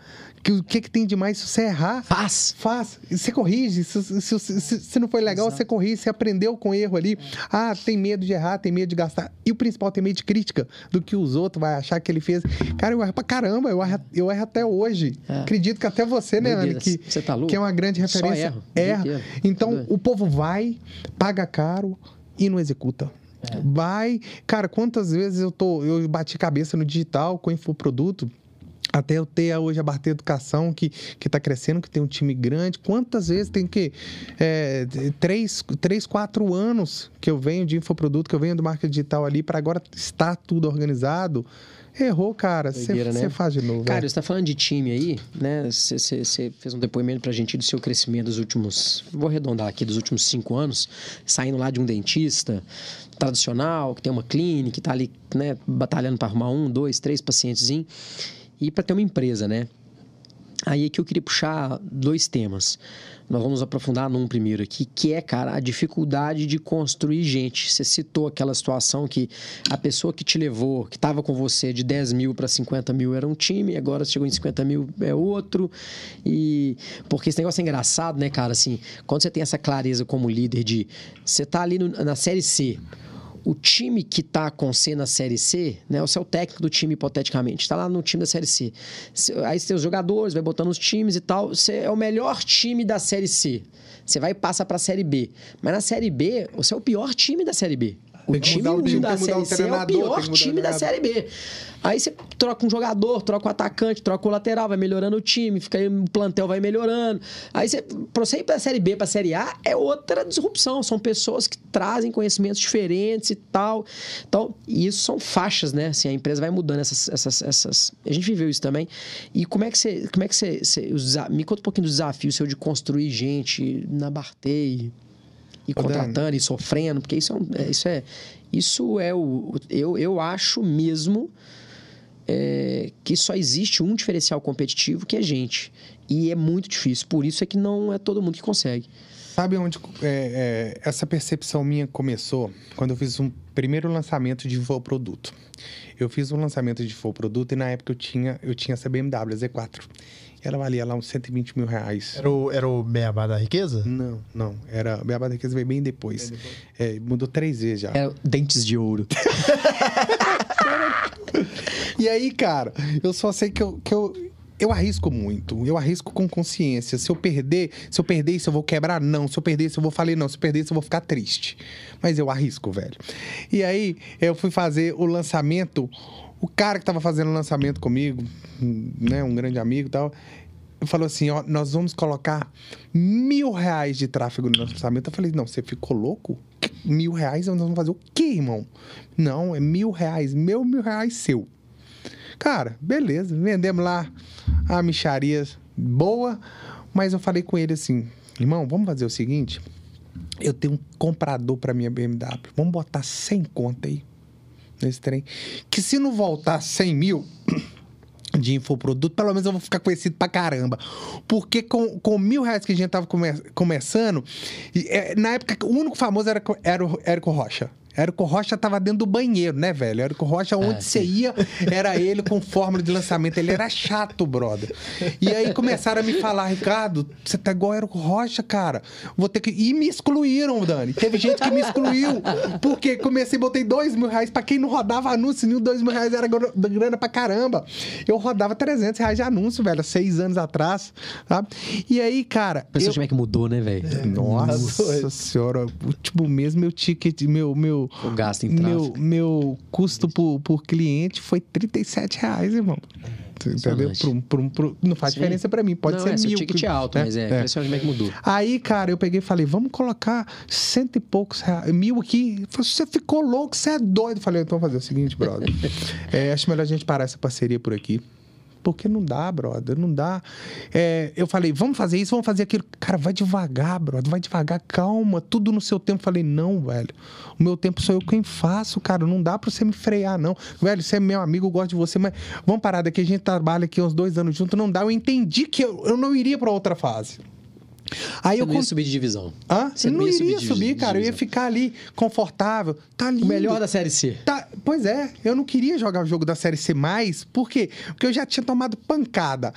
C: Que- O que, que tem de mais se você errar?
B: Faz.
C: Faz, você corrige. Se, se, se- se- não foi legal,
B: Exato.
C: você corrige, você aprendeu com o erro ali. Ah, tem medo de errar, tem medo de gastar. E o principal, tem medo de crítica do que os outros vai achar que ele fez. Cara, eu erro pra caramba, eu erro, eu erro até hoje.
B: É.
C: Acredito que até você, né. Anne, que,
B: Você tá louco?
C: que é uma grande
B: Só
C: referência.
B: erro, o dia
C: Erra. Então, o povo vai, paga caro e não executa.
B: É.
C: Vai. Cara, quantas vezes eu tô. Eu bati cabeça no digital com infoproduto. Até eu ter hoje a Barter Educação, que, que tá crescendo, que tem um time grande. Quantas vezes tem que. É, três, três, quatro anos que eu venho de infoproduto, que eu venho do marketing digital ali, para agora estar tudo organizado. Errou, cara. Você
B: né?
C: faz de novo.
B: Cara,
C: velho.
B: você tá falando de time aí, né? Você- fez um depoimento pra gente do seu crescimento dos últimos. Vou arredondar aqui, dos últimos cinco anos, saindo lá de um dentista tradicional, que tem uma clínica, que tá ali, né, batalhando pra arrumar um, dois, três pacientes, e para ter uma empresa, né? Aí é que eu queria puxar dois temas. Nós vamos aprofundar num primeiro aqui, que é, cara, a dificuldade de construir gente. Você citou aquela situação que a pessoa que te levou, que estava com você de 10 mil para 50 mil era um time, agora chegou em 50 mil é outro. E porque esse negócio é engraçado, né, cara? Assim, quando você tem essa clareza como líder de você tá ali no- na série C, o time que tá com C na Série C, né? Você é o técnico do time, hipoteticamente. Tá lá no time da Série C. Aí você tem os jogadores, vai botando os times e tal. Você é o melhor time da Série C. Você vai e passa pra Série B. Mas na Série B, você é o pior time da Série B. O
C: Tem
B: time da Série C é o pior time da. Série B. Aí você troca um jogador, troca o atacante, troca o lateral, vai melhorando o time, fica aí, o plantel vai melhorando. Aí você, pra você ir pra Série B, pra Série A, é outra disrupção. São pessoas que trazem conhecimentos diferentes e tal. Então, e isso são faixas, né? Assim, a empresa vai mudando essas, essas, essas... A gente viveu isso também. E como é que você... Como é que você, você- me conta um pouquinho do desafio seu de construir gente na Bartei e contratando e sofrendo, porque isso é, um- é, isso é, isso é o, eu, eu acho mesmo é, que só existe um diferencial competitivo que é gente e é muito difícil, por isso é que não é todo mundo que consegue.
C: Sabe onde é, é, essa percepção minha começou? Quando eu fiz um primeiro lançamento de infoproduto. Eu fiz um lançamento de infoproduto e na época eu tinha, eu tinha essa BMW Z4. Ela valia lá uns 120 mil reais.
A: Era o, era o Beabá da Riqueza?
C: Não, não. Era, a BMW Riqueza veio bem depois. É, mudou três vezes já.
B: É dentes de ouro.
C: E aí, cara, eu só sei que eu, que eu, eu arrisco muito. Eu arrisco com consciência. Se eu perder, se eu perder isso, eu vou quebrar? Não. Se eu perder isso, eu vou falar não. Se eu perder isso, eu vou ficar triste. Mas eu arrisco, velho. E aí, eu fui fazer o lançamento. O cara que tava fazendo o lançamento comigo, né, um grande amigo e tal, falou assim: ó, nós vamos colocar mil reais de tráfego no lançamento. Eu falei: não, você ficou louco? Mil reais? Nós vamos fazer o quê, irmão? Não, é mil reais. Meu mil reais seu. Cara, beleza, vendemos lá a micharia boa, mas eu falei com ele assim: irmão, vamos fazer o seguinte. Eu tenho um comprador para minha BMW. Vamos botar 100 conta aí nesse trem. Que se não voltar 100 mil de infoproduto, pelo menos eu vou ficar conhecido pra caramba. Porque com, com mil reais que a gente tava come- começando, e, é, na época o único famoso era, era o Érico Rocha. Érico Rocha tava dentro do banheiro, né, velho? Érico Rocha, onde você ia, era ele com fórmula de lançamento. Ele era chato, brother. E aí começaram a me falar, Ricardo, você tá igual Érico Rocha, cara. Vou ter que. E me excluíram, Dani. Teve gente que me excluiu. Porque comecei, botei dois mil reais. Pra quem não rodava anúncio, nem dois mil reais era gr- grana pra caramba. Eu rodava 300 reais de anúncio, velho, há seis anos atrás, sabe? E aí, cara.
B: Pensa
C: eu-
B: como é que mudou, né, velho?
C: nossa
A: doido.
C: senhora, o último mês meu ticket, meu meu
B: O gasto em
C: meu, meu custo por, por cliente foi 37 reais, irmão. Você Entendeu? Por um- por- não faz
B: Sim.
C: diferença pra mim, pode
B: não,
C: ser
B: é,
C: mil.
B: ticket
C: que-
B: é alto,
C: né?
B: mas é, impressionante como é que mudou.
C: Aí, cara, eu peguei e falei, vamos colocar cento e poucos reais, mil aqui. Falou, Você ficou louco, você é doido. Falei, então vamos fazer o seguinte, brother. É, acho melhor a gente parar essa parceria por aqui. Porque não dá, brother, não dá. É, eu falei, vamos fazer isso, vamos fazer aquilo. Cara, vai devagar, brother, vai devagar, calma, tudo no seu tempo. Falei, não, velho, o meu tempo sou eu quem faço, cara, não dá pra você me frear, não. Velho, você é meu amigo, eu gosto de você, mas vamos parar daqui, a gente trabalha aqui uns dois anos juntos, não dá. Eu entendi que eu, eu não iria pra outra fase. Aí
B: Você
C: eu
B: não ia subir de divisão.
C: Hã?
B: Você
C: não,
B: não ia subir
C: subir, cara. Eu ia ficar ali confortável. Tá lindo.
B: O melhor da Série C.
C: Tá, pois é, eu não queria jogar o jogo da Série C mais, por quê? Porque eu já tinha tomado pancada.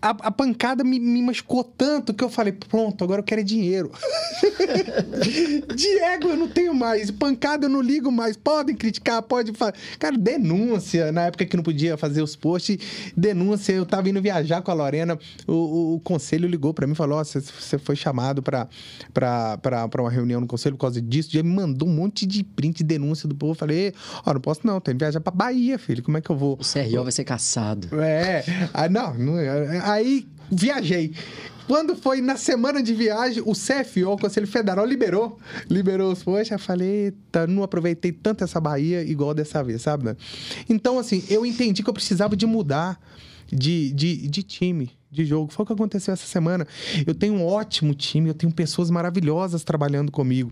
C: A, a pancada me, me machucou tanto que eu falei, pronto, agora eu quero é dinheiro. Diego eu não tenho mais, pancada eu não ligo mais, podem criticar, pode fazer. Cara, denúncia, na época que não podia fazer os posts, denúncia, eu tava indo viajar com a Lorena, o, o- o conselho ligou pra mim e falou, ó, você você foi chamado pra uma reunião no conselho por causa disso, já me mandou um monte de print de denúncia do povo, eu falei, ó, não posso não, tenho que viajar pra Bahia, filho, como é que eu vou?
B: O CRO vai ser caçado.
C: É, ah, não, não, aí viajei. Quando foi na semana de viagem, o CFO, o Conselho Federal, liberou. Liberou os poxa, eu falei, eita, não aproveitei tanto essa Bahia igual dessa vez, sabe? né? Então, assim, eu entendi que eu precisava de mudar de, de, de time, de jogo. Foi o que aconteceu essa semana. Eu tenho um ótimo time, eu tenho pessoas maravilhosas trabalhando comigo.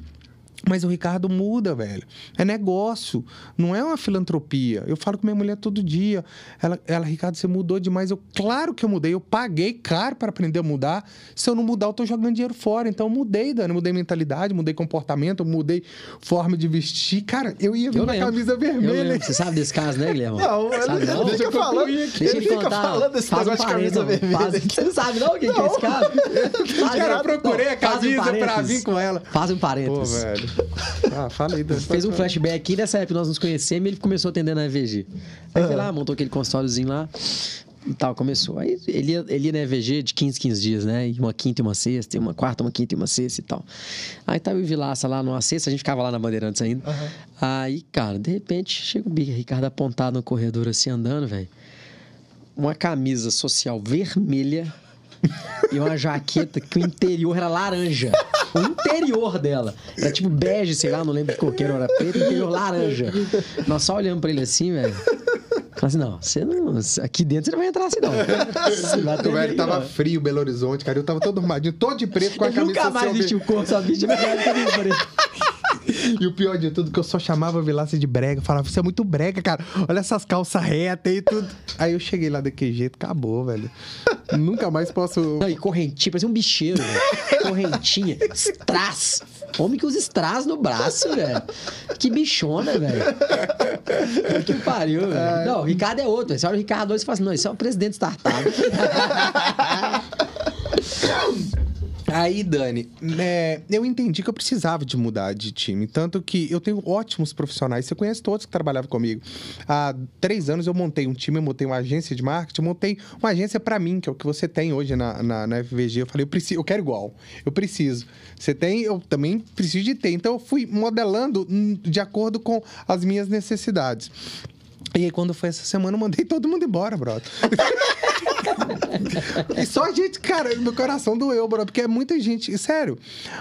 C: Mas o Ricardo muda, velho. É negócio, não é uma filantropia. Eu falo com minha mulher todo dia. Ela, ela Ricardo, você mudou demais. Eu, claro que eu mudei. Eu paguei caro para aprender a mudar. Se eu não mudar, eu tô jogando dinheiro fora. Então eu mudei, Dani. Mudei mentalidade, mudei comportamento, mudei forma de vestir. Cara, eu ia vir
B: Eu lembro.
C: camisa
B: Eu
C: vermelha.
B: Você sabe desse caso, né, Guilherme?
A: Não,
B: sabe, não?
A: ele fica falando,
B: Deixa
A: ele
B: eu
A: fica
B: contar.
A: falando desse
B: Faz um
A: negócio de camisa vermelha.
B: faz- Você não sabe não o que, que é esse caso?
C: Cara, eu
B: não,
C: procurei a
B: faz um
C: camisa pra vir com ela.
B: Faz um
C: Pô,
B: parênteses.
C: velho. Ah, falei.
B: Fez um flashback aqui nessa época nós nos conhecemos e ele começou atendendo na EVG. Aí foi lá, montou aquele consultóriozinho lá e tal, começou. Aí ele ia, ele ia na EVG de 15, 15 dias, né? Uma quinta e uma sexta, uma quarta, uma quinta e uma sexta e tal. Aí tava o Vilaça lá numa sexta, a gente ficava lá na Bandeirantes ainda. Aí, cara, de repente chega o Big Ricardo apontado no corredor assim, andando, velho. Uma camisa social vermelha e uma jaqueta que o interior era laranja. O interior dela. Era tipo bege, sei lá, não lembro de coqueiro, era preto, o interior laranja. Nós só olhamos pra ele assim, velho. Falei assim, não, você não. Aqui dentro você não vai entrar assim, não.
C: O velho
B: aí,
C: tava frio, Belo Horizonte, cara. Eu tava todo arrumadinho, todo de preto com a
B: Ele
C: camisa
B: nunca mais
C: social
B: vestiu o corpo, só vestiu tudo preto.
C: E o pior de tudo, que eu só chamava Vilaça de brega. Falava, você é muito brega, cara. Olha essas calças retas e tudo. Aí eu cheguei lá daquele jeito, acabou, velho. Nunca mais posso...
B: Não, e correntinha, parecia um bicheiro, velho. Correntinha, strass. Homem que usa strass no braço, velho. Que bichona, velho. Que pariu, velho. Não, o Ricardo é outro. velho. Você olha o Ricardo hoje e fala assim, não, esse é o presidente startup.
C: Aí, Dani, né, eu entendi que eu precisava de mudar de time. Tanto que eu tenho ótimos profissionais. Você conhece todos que trabalhavam comigo. Há três anos eu montei um time, eu montei uma agência de marketing, eu montei uma agência pra mim, que é o que você tem hoje na, na, na FVG. Eu falei, eu, preciso, eu quero igual. Eu preciso. Você tem, eu também preciso de ter. Então eu fui modelando hum, de acordo com as minhas necessidades. E aí, quando foi essa semana, eu mandei todo mundo embora, brother. E só a gente, cara, meu coração doeu, bro, porque é muita gente, sério.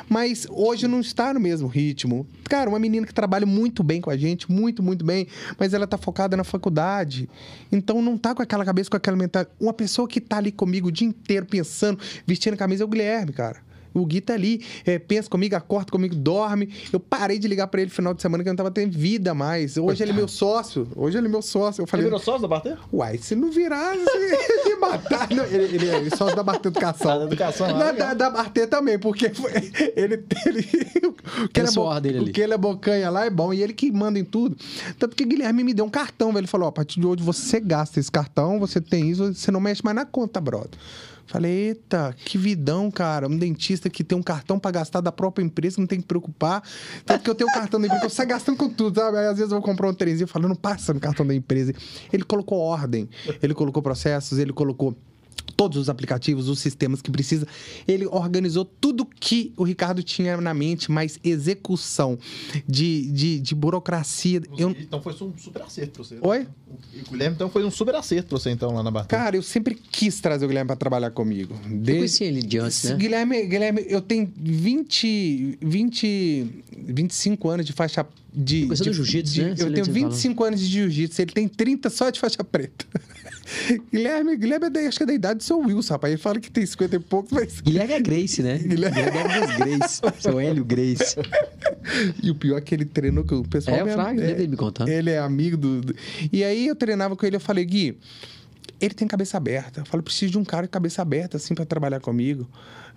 C: Mas hoje não está no mesmo ritmo. Cara, uma menina que trabalha muito bem com a gente, muito, muito bem, mas ela tá focada na faculdade. Então não tá com aquela cabeça, com aquela mentalidade. Uma pessoa que tá ali comigo o dia inteiro pensando, vestindo a camisa é o Guilherme, cara. O Gui tá ali, é, pensa comigo, acorda comigo, dorme. Eu parei de ligar pra ele no final de semana que eu não tava tendo vida mais. Hoje ele é meu sócio. Hoje ele é meu sócio. Eu
A: Ele
C: falei,
A: virou sócio da Barter?
C: Uai, se não virar, você me matar. Não, ele, ele é sócio da Barter Educação.
A: Ah, da Educação, ah,
C: Da, da, Barter também, porque foi- ele... ele o que ele é, bo-
B: dele ali.
C: o que ele é bocanha lá é bom. E ele que manda em tudo. Tanto que Guilherme me deu um cartão. velho. Ele falou, ó, a partir de hoje você gasta esse cartão, você tem isso, você não mexe mais na conta, brother. Falei, eita, que vidão, cara. Um dentista que tem um cartão pra gastar da própria empresa, não tem que preocupar. Tanto que eu tenho um cartão da empresa, eu saio gastando com tudo, sabe? Aí, às vezes eu vou comprar um trenzinho falo, não passa no cartão da empresa. Ele colocou ordem, ele colocou processos, ele colocou todos os aplicativos, os sistemas que precisa. Ele organizou tudo que o Ricardo tinha na mente, mas execução de, de, de burocracia. Eu,
A: Então foi um super acerto pra você.
C: Oi?
A: O Guilherme, então, foi um super acerto pra você, então, lá na Barter.
C: Cara, eu sempre quis trazer o Guilherme pra trabalhar comigo.
B: Eu
C: Desde...
B: conheci ele de antes, né?
C: Guilherme, Guilherme, eu tenho 20, 20, 25 anos de faixa de.
B: Você é
C: de-
B: do jiu-jitsu, né?
C: Eu tenho
B: que você
C: 25 anos de jiu-jitsu, ele tem 30 só de faixa preta. Guilherme, Guilherme é da, acho que é da idade do seu Wilson, rapaz. Ele fala que tem 50 e poucos, mas.
B: Guilherme é Grace, né?
C: Guilherme-
B: Guilherme é Grace. Seu Hélio Grace.
C: E o pior é que ele treinou com o pessoal.
B: É, o. Fraga, lembra ele me contando.
C: Ele é amigo do, do- E aí eu treinava com ele, eu falei, Gui, Ele tem cabeça aberta. Eu falo, preciso de um cara com cabeça aberta, assim, para trabalhar comigo.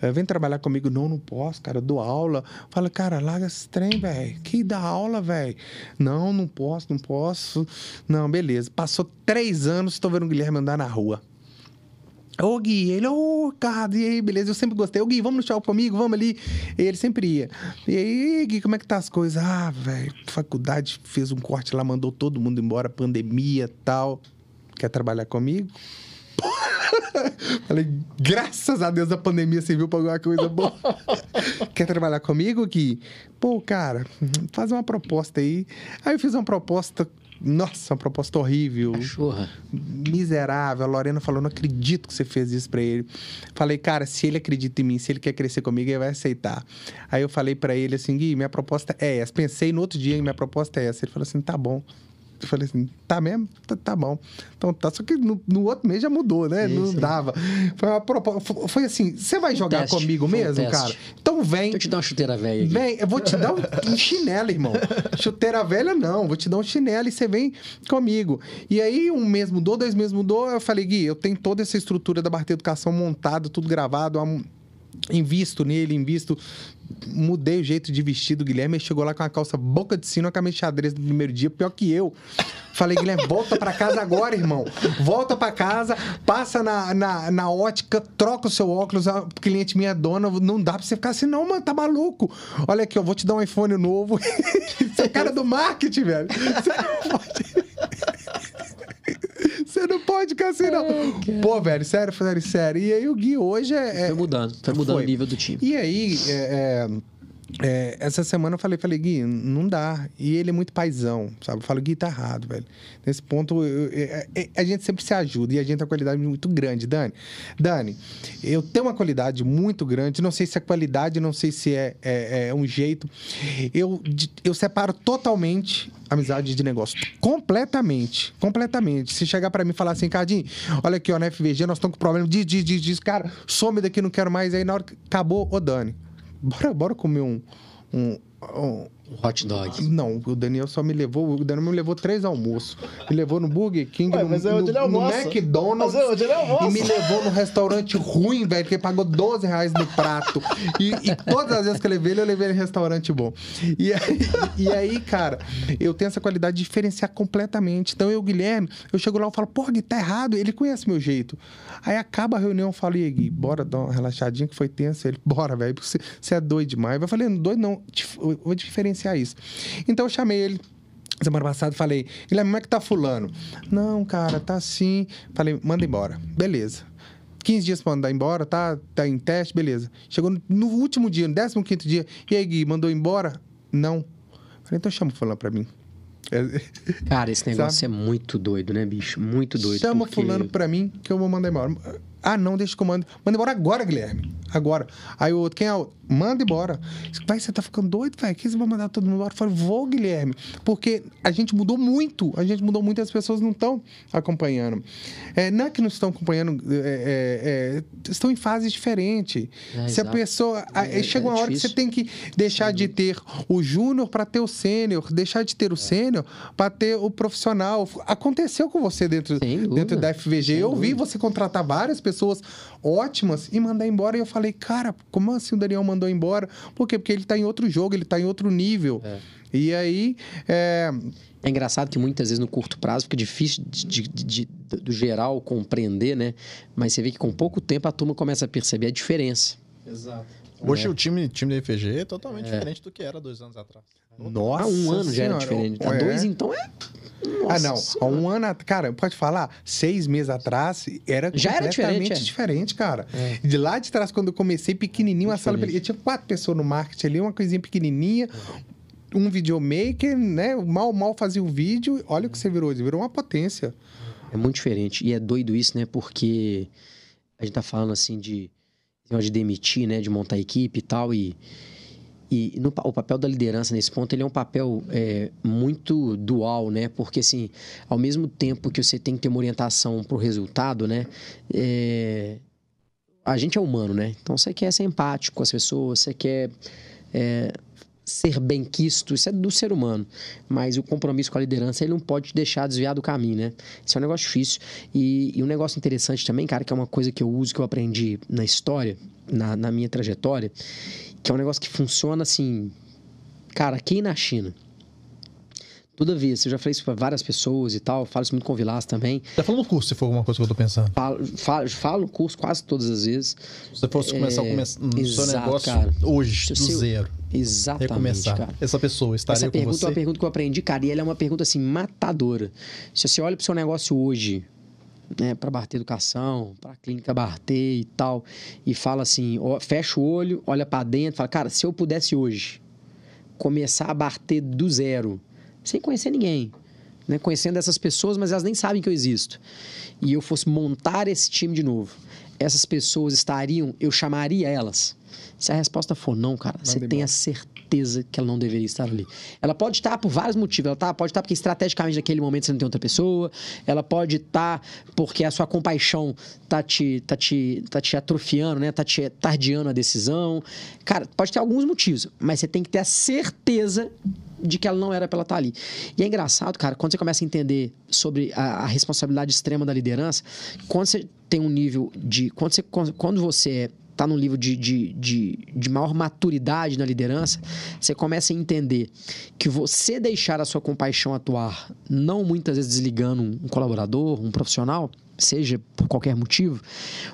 C: É, vem trabalhar comigo. Não, não posso, cara, eu dou aula. Fala, cara, larga esse trem, velho. Que dá aula, velho? Não, não posso, não posso. Não, beleza. Passou três anos, estou vendo o Guilherme andar na rua. Ô Gui, ele, ô oh, Ricardo, e aí, beleza? Eu sempre gostei. Ô Gui, vamos no show comigo, vamos ali. E ele sempre ia. E aí, Gui, como é que tá as coisas? Ah, velho, faculdade fez um corte lá, mandou todo mundo embora, pandemia tal. Quer trabalhar comigo? Falei, graças a Deus a pandemia serviu pra alguma coisa boa. Quer trabalhar comigo, Gui? Pô, cara, faz uma proposta aí. Aí eu fiz uma proposta nossa, uma proposta horrível.
B: Cachorra.
C: Miserável. A Lorena falou: não acredito que você fez isso pra ele. Falei, cara, se ele acredita em mim, se ele quer crescer comigo, ele vai aceitar. Aí eu falei para ele assim: Gui, minha proposta é essa. Pensei no outro dia e minha proposta é essa. Ele falou assim: tá bom. Eu falei assim, tá mesmo? Tá, tá bom. Então tá, só que no, no, outro mês já mudou, né? Isso, não dava. Foi, uma proposta, foi assim, você vai jogar teste, comigo mesmo, um cara? Então vem. Deixa
B: eu te dar uma chuteira velha aqui.
C: Vem, eu vou te dar um, um chinelo, irmão. chuteira velha não, vou te dar um chinelo e você vem comigo. E aí um mês mudou, dois meses mudou, eu falei, Gui, eu tenho toda essa estrutura da Barte Educação montada, tudo gravado, invisto nele, invisto mudei o jeito de vestir do Guilherme. Ele chegou lá com uma calça boca de sino, com a camisa xadrez no primeiro dia, pior que eu. Falei, Guilherme, volta para casa agora, irmão. Volta para casa, passa na, na, na, ótica, troca o seu óculos. A cliente minha dona, não dá pra você ficar assim, não, mano, tá maluco. Olha aqui, eu vou te dar um iPhone novo. você é cara do marketing, velho. Você não pode. Você não pode ficar assim, não. É, Pô, velho, sério, sério, sério. E aí o Gui hoje é.
B: é foi mudando, foi mudando foi. o nível do time.
C: E aí, é, é é, essa semana eu falei, falei, Gui, não dá. E ele é muito paizão, sabe? Eu falo, Gui, tá errado, velho. Nesse ponto, eu, eu, eu, é, a gente sempre se ajuda e a gente tem uma qualidade muito grande, Dani. Dani, eu tenho uma qualidade muito grande, não sei se é qualidade, não sei se é, é, é um jeito. Eu, eu separo totalmente amizade de negócio. Completamente. Completamente. Se chegar para mim e falar assim, Cardinho, olha aqui, ó, na FVG, nós estamos com problema, diz, diz, diz, diz, cara, some daqui, não quero mais. Aí na hora que acabou, ô Dani bora, bora comer um, um, um
B: hot dog.
C: Não, o Daniel só me levou. O Daniel me levou três almoços. Me levou no Burger King, Ué, no, é no, no, McDonald's. É e me levou no restaurante ruim, velho, que pagou 12 reais no prato. E, e, todas as vezes que eu levei ele, eu levei ele em restaurante bom. E aí, e aí, cara, eu tenho essa qualidade de diferenciar completamente. Então, eu, Guilherme, eu chego lá e falo, porra, Gui, tá errado. Ele conhece meu jeito. Aí acaba a reunião, eu falo, e aí, Gui, bora dar uma relaxadinha que foi tenso. Ele, bora, velho, você, você é doido demais. Eu falei, doido não, eu vou diferenciar vivenciar isso. Então eu chamei ele semana passada falei, Guilherme, como é que tá fulano? Não, cara, tá assim. Falei, manda embora. Beleza. 15 dias pra mandar embora, tá, tá em teste, beleza. Chegou no, no último dia, no 15 dia. E aí, Gui, mandou embora? Não. Falei, então chama o fulano pra mim.
B: Cara, esse negócio Sabe? é muito doido, né, bicho? Muito doido.
C: Chama porque... fulano pra mim que eu vou mandar embora. Ah, não, deixa o comando. Manda embora agora, Guilherme. Agora. Aí o outro, quem é o Manda embora. Vai, você tá ficando doido, velho? Que você vai mandar todo mundo embora? Eu falei, vou, Guilherme. Porque a gente mudou muito. A gente mudou muito e as pessoas não estão acompanhando. É, não é que não estão acompanhando, é, é, é estão em fases diferentes. É, Se a pessoa. É, chega uma hora que você tem que deixar de ter o júnior para ter o sênior, deixar de ter o sênior para ter o profissional. Aconteceu com você dentro, dentro da FVG. Sem eu vi você contratar várias pessoas ótimas e mandar embora. E eu falei, cara, como assim o Daniel mandou embora? Por quê? Porque ele está em outro jogo, ele está em outro nível. É. E aí. É...
B: é... engraçado que muitas vezes no curto prazo fica difícil de, de, de, do geral compreender, né? Mas você vê que com pouco tempo a turma começa a perceber a difera.
A: Exato. Hoje é. o time, time da IFG é totalmente é. diferente do que era dois anos atrás.
B: Nossa, Há um ano já era diferente. Há dois, então, é
C: nossa ah, não. Um ano, cara, pode falar, seis meses atrás era Já era diferente, é. diferente cara. É. De lá de trás, quando eu comecei pequenininho, a sala, eu tinha quatro pessoas no marketing ali, uma coisinha pequenininha. Um videomaker, né? Mal, mal fazia o vídeo. Olha o que você virou. Virou uma potência.
B: É muito diferente. E é doido isso, né? Porque a gente tá falando assim de, de demitir, né? De montar equipe e tal. E e no, o papel da liderança nesse ponto ele é um papel é, muito dual, né? Porque assim, ao mesmo tempo que você tem que ter uma orientação para o resultado, né? É, a gente é humano, né? Então você quer ser empático com as pessoas, você quer é, ser bem quisto, isso é do ser humano. Mas o compromisso com a liderança, ele não pode deixar desviar do caminho, né? Isso é um negócio difícil. E, e um negócio interessante também, cara, que é uma coisa que eu uso, que eu aprendi na história, na, na minha trajetória, que é um negócio que funciona assim, cara, aqui na China. Toda vez, eu já falei isso para várias pessoas e tal, falo isso muito com o Vilas também.
A: Já falou no curso, se for alguma coisa que eu tô pensando.
B: Falo, falo, falo no curso quase todas as vezes.
A: Se você fosse começar
B: É,
A: o come- no seu negócio
B: cara.
A: hoje,
B: Se
A: do
B: você-
A: zero,
B: Exatamente,
A: recomeçar,
B: cara.
A: essa pessoa estaria
B: Essa pergunta é uma pergunta que eu aprendi, cara, e ela é uma pergunta assim, matadora. Se você olha pro seu negócio hoje, né, para Barter Educação, para Clínica Barter e tal, e fala assim, ó, fecha o olho, olha para dentro, fala, cara, se eu pudesse hoje começar a Barter do zero, sem conhecer ninguém, né, conhecendo essas pessoas, mas elas nem sabem que eu existo, e eu fosse montar esse time de novo, essas pessoas estariam, eu chamaria elas. Se a resposta for não, cara, você
C: embora.
B: tem a certeza que ela não deveria estar ali. Ela pode estar por vários motivos. Ela tá, pode estar porque estrategicamente naquele momento você não tem outra pessoa. Ela pode estar porque a sua compaixão tá te, tá te, tá te atrofiando, né? Tá te tardiando a decisão. Cara, pode ter alguns motivos, mas você tem que ter a certeza de que ela não era pra ela estar ali. E é engraçado, cara, quando você começa a entender sobre a, a responsabilidade extrema da liderança, quando você tem um nível de. Quando você, quando você está num nível de, de, de, de maior maturidade na liderança, você começa a entender que você deixar a sua compaixão atuar, não muitas vezes desligando um colaborador, um profissional, seja por qualquer motivo,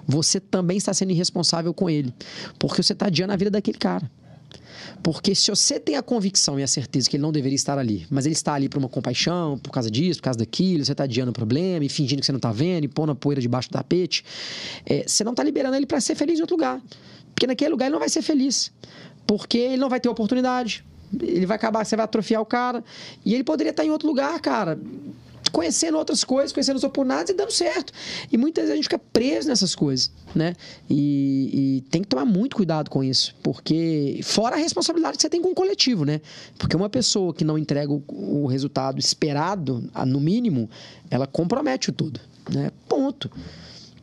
B: você também está sendo irresponsável com ele. Porque você está adiando a vida daquele cara. Porque se você tem a convicção e a certeza que ele não deveria estar ali, mas ele está ali por uma compaixão, por causa disso, por causa daquilo, você está adiando o problema e fingindo que você não está vendo e pondo a poeira debaixo do tapete, é, você não está liberando ele para ser feliz em outro lugar. Porque naquele lugar ele não vai ser feliz. Porque ele não vai ter oportunidade. Ele vai acabar, você vai atrofiar o cara. E ele poderia estar em outro lugar, cara conhecendo outras coisas, conhecendo as oportunidades e dando certo. E muitas vezes a gente fica preso nessas coisas, né? E, e, tem que tomar muito cuidado com isso, porque fora a responsabilidade que você tem com o coletivo, né? Porque uma pessoa que não entrega o, o resultado esperado, no mínimo, ela compromete o todo, né? Ponto.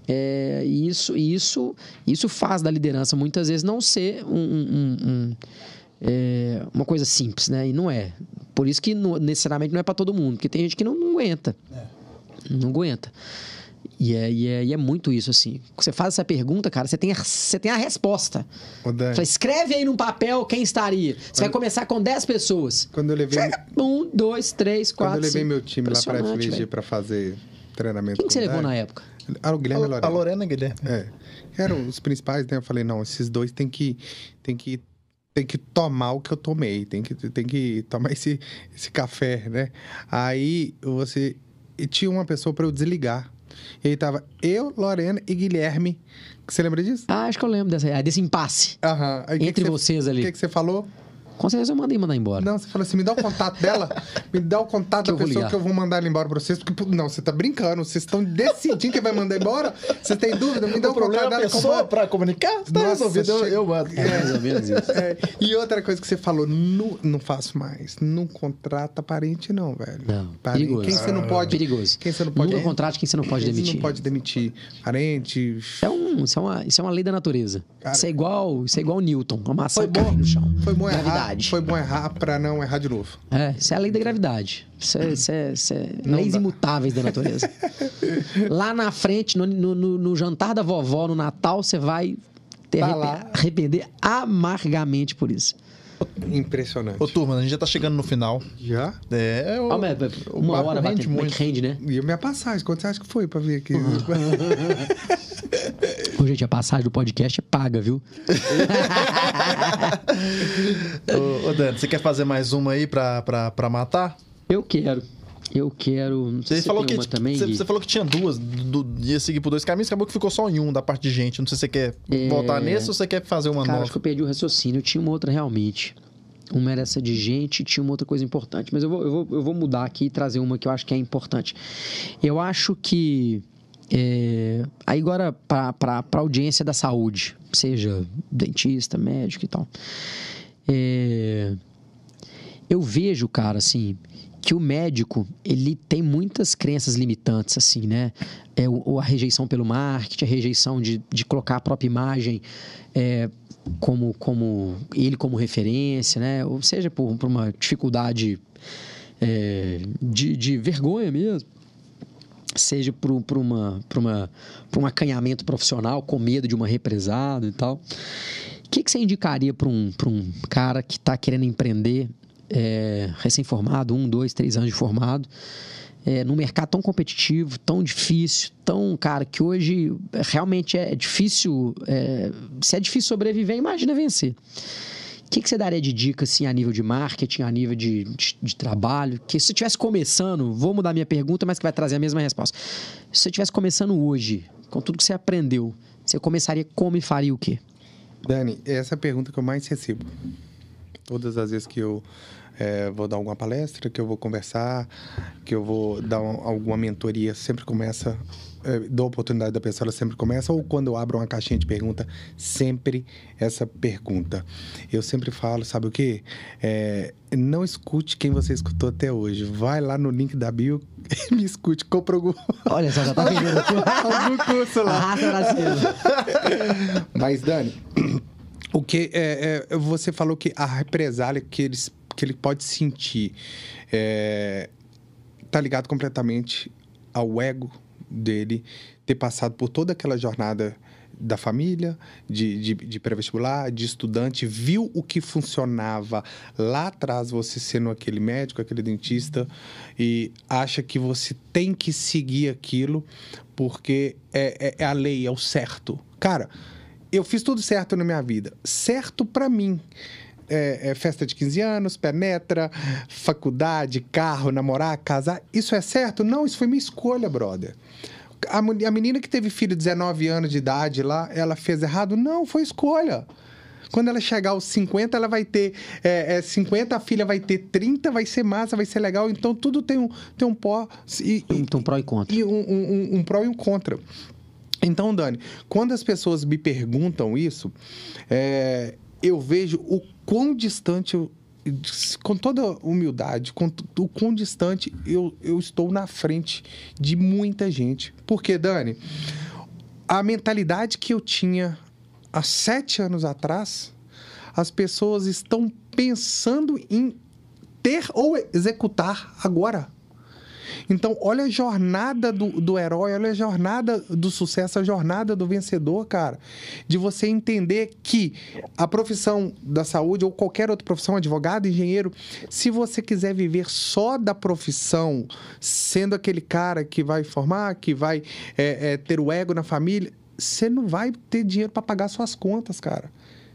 B: É, isso, isso, isso faz da liderança muitas vezes não ser um, um, um é, uma coisa simples, né? E não é. Por isso que não, necessariamente não é para todo mundo, porque tem gente que não, não aguenta. É. Não aguenta. E é, e, é, e é muito isso, assim. Você faz essa pergunta, cara, você tem a, você tem a resposta. Fala, escreve aí num papel quem estaria. Você quando, vai começar com 10 pessoas.
C: Quando eu levei.
B: Um, dois, três, quatro.
C: Quando eu levei
B: cinco.
C: meu time lá para a FVG para fazer treinamento.
B: Quem que você levou na época?
C: Ah, o Guilherme
A: a,
C: Lorena.
A: A Lorena e Guilherme.
C: É. Eram os principais, né? Eu falei, não, esses dois tem que. Tem que tem que tomar o que eu tomei, tem que, tem que tomar esse, esse café, né? Aí você. E tinha uma pessoa para eu desligar. E aí tava eu, Lorena e Guilherme. Você lembra disso?
B: Ah, acho que eu lembro dessa, desse impasse.
C: Aham. Aí,
B: Entre
C: que que
B: vocês
C: você,
B: ali.
C: O que, que você falou?
B: Com certeza eu mandei mandar embora.
C: Não, você falou assim: me dá o contato dela, me dá o contato
B: Que
C: da pessoa
B: ligar.
C: que eu vou mandar ela embora pra vocês. Porque, não, você tá brincando, vocês estão decidindo que vai mandar embora? Você tem dúvida? Me dá o,
A: o problema
C: contato
A: é a
C: dela.
A: pessoa pra comunicar? Tá
C: Nossa,
A: resolvido, eu, eu mando.
B: É mais ou menos isso.
C: É, e outra coisa que você falou, não, não faço mais. Não contrata parente, não, velho.
B: Não,
C: Parente.
B: perigoso.
C: Quem você não pode.
B: Perigoso.
C: Quem você não pode.
B: Nunca contrate quem você não pode
C: Você
B: demitir.
C: Não pode demitir parente.
B: Isso é, um, isso, é uma, isso é uma lei da natureza.
C: Cara-
B: isso é igual, isso é igual Newton, uma maçã
C: Foi bom,
B: cai no chão.
C: foi bom errar.
B: Gravidade.
C: Foi bom errar pra não errar de novo.
B: É, isso é a lei da gravidade. Isso é, isso é, isso é leis
C: dá.
B: imutáveis da natureza. Lá na frente, no, no- no- jantar da vovó, no Natal, você vai ter
C: Tá
B: arrepender amargamente por isso.
C: Impressionante.
A: Ô, turma, a gente já tá chegando no final.
C: Já?
A: É, o,
B: Ó, mas
A: o
B: uma hora
A: rende
B: é
A: muito.
B: rende, né?
C: E a minha passagem, quanto você acha que foi pra vir aqui?
B: Ô, gente, a passagem do podcast é paga, viu?
A: ô, ô, Dani, você quer fazer mais uma aí pra, pra, pra matar?
B: Eu quero. Eu quero. Não sei
A: Você
B: se
A: falou, que,
B: também.
A: você, você falou que tinha duas, do, ia seguir por dois caminhos, acabou que ficou só em um da parte de gente. Não sei se você quer voltar nesse ou você quer fazer uma
B: É. Cara,
A: nova.
B: acho que eu perdi o raciocínio. Eu tinha uma outra realmente. Uma era essa de gente e tinha uma outra coisa importante. Mas eu vou, eu vou, eu vou mudar aqui e trazer uma que eu acho que é importante. Eu acho que. é, aí agora, para a audiência da saúde, seja dentista, médico e tal. é, eu vejo, cara, assim, que o médico ele tem muitas crenças limitantes assim né? É o, a rejeição pelo marketing a rejeição de, de colocar a própria imagem é, como como ele como referência né? Ou seja por, por uma dificuldade é, de, de vergonha mesmo seja por, uma, por, uma, por um acanhamento profissional com medo de uma represada e tal. O que, que você indicaria para um, um cara que está querendo empreender é, recém-formado, um, dois, três anos de formado, é, num mercado tão competitivo, tão difícil, tão, cara, que hoje realmente é difícil. É, se é difícil sobreviver, imagina vencer. O que, que você daria de dica, assim, a nível de marketing, a nível de, de, de trabalho? Que se você estivesse começando, vou mudar minha pergunta, mas que vai trazer a mesma resposta. Se você estivesse começando hoje, com tudo que você aprendeu, você começaria como e faria o quê?
C: Dani, essa é a pergunta que eu mais recebo. Todas as vezes que eu é, vou dar alguma palestra, que eu vou conversar, que eu vou dar um, alguma mentoria, sempre começa, é, dou a oportunidade da pessoa, ela sempre começa, ou quando eu abro uma caixinha de pergunta, sempre essa pergunta. Eu sempre falo, sabe o quê? É, não escute quem você escutou até hoje. Vai lá no link da bio e me escute. Compra algum...
B: Olha só, já tá vendendo
C: algum curso lá.
B: Arrasta Brasil.
C: Mas, Dani... O que é, é, você falou que a represália que eles que ele pode sentir é, tá ligado completamente ao ego dele ter passado por toda aquela jornada da família, de, de, de pré-vestibular, de estudante, viu o que funcionava lá atrás, você sendo aquele médico, aquele dentista, e acha que você tem que seguir aquilo porque é, é, é a lei, é o certo. Cara, eu fiz tudo certo na minha vida. Certo para mim é, é festa de 15 anos, penetra, faculdade, carro, namorar, casar. Isso é certo? Não, isso foi minha escolha, brother. A, a menina que teve filho de 19 anos de idade lá, ela fez errado? Não, foi escolha. Quando ela chegar aos 50, ela vai ter é, é, 50, a filha vai ter 30, vai ser massa, vai ser legal. Então, tudo tem um, tem um pó.
B: E, então, um pró e contra.
C: E um, um, um pró e um contra. Então, Dani, quando as pessoas me perguntam isso, é, eu vejo o quão distante eu, com toda humildade, com o quão distante eu, eu estou na frente de muita gente. Porque, Dani, a mentalidade que eu tinha há sete anos atrás, as pessoas estão pensando em ter ou executar agora. Então, olha a jornada do, do herói, olha a jornada do sucesso, a jornada do vencedor, cara. De você entender que a profissão da saúde ou qualquer outra profissão, advogado, engenheiro, se você quiser viver só da profissão, sendo aquele cara que vai formar, que vai é, é, ter o ego na família, você não vai ter dinheiro para pagar suas contas, cara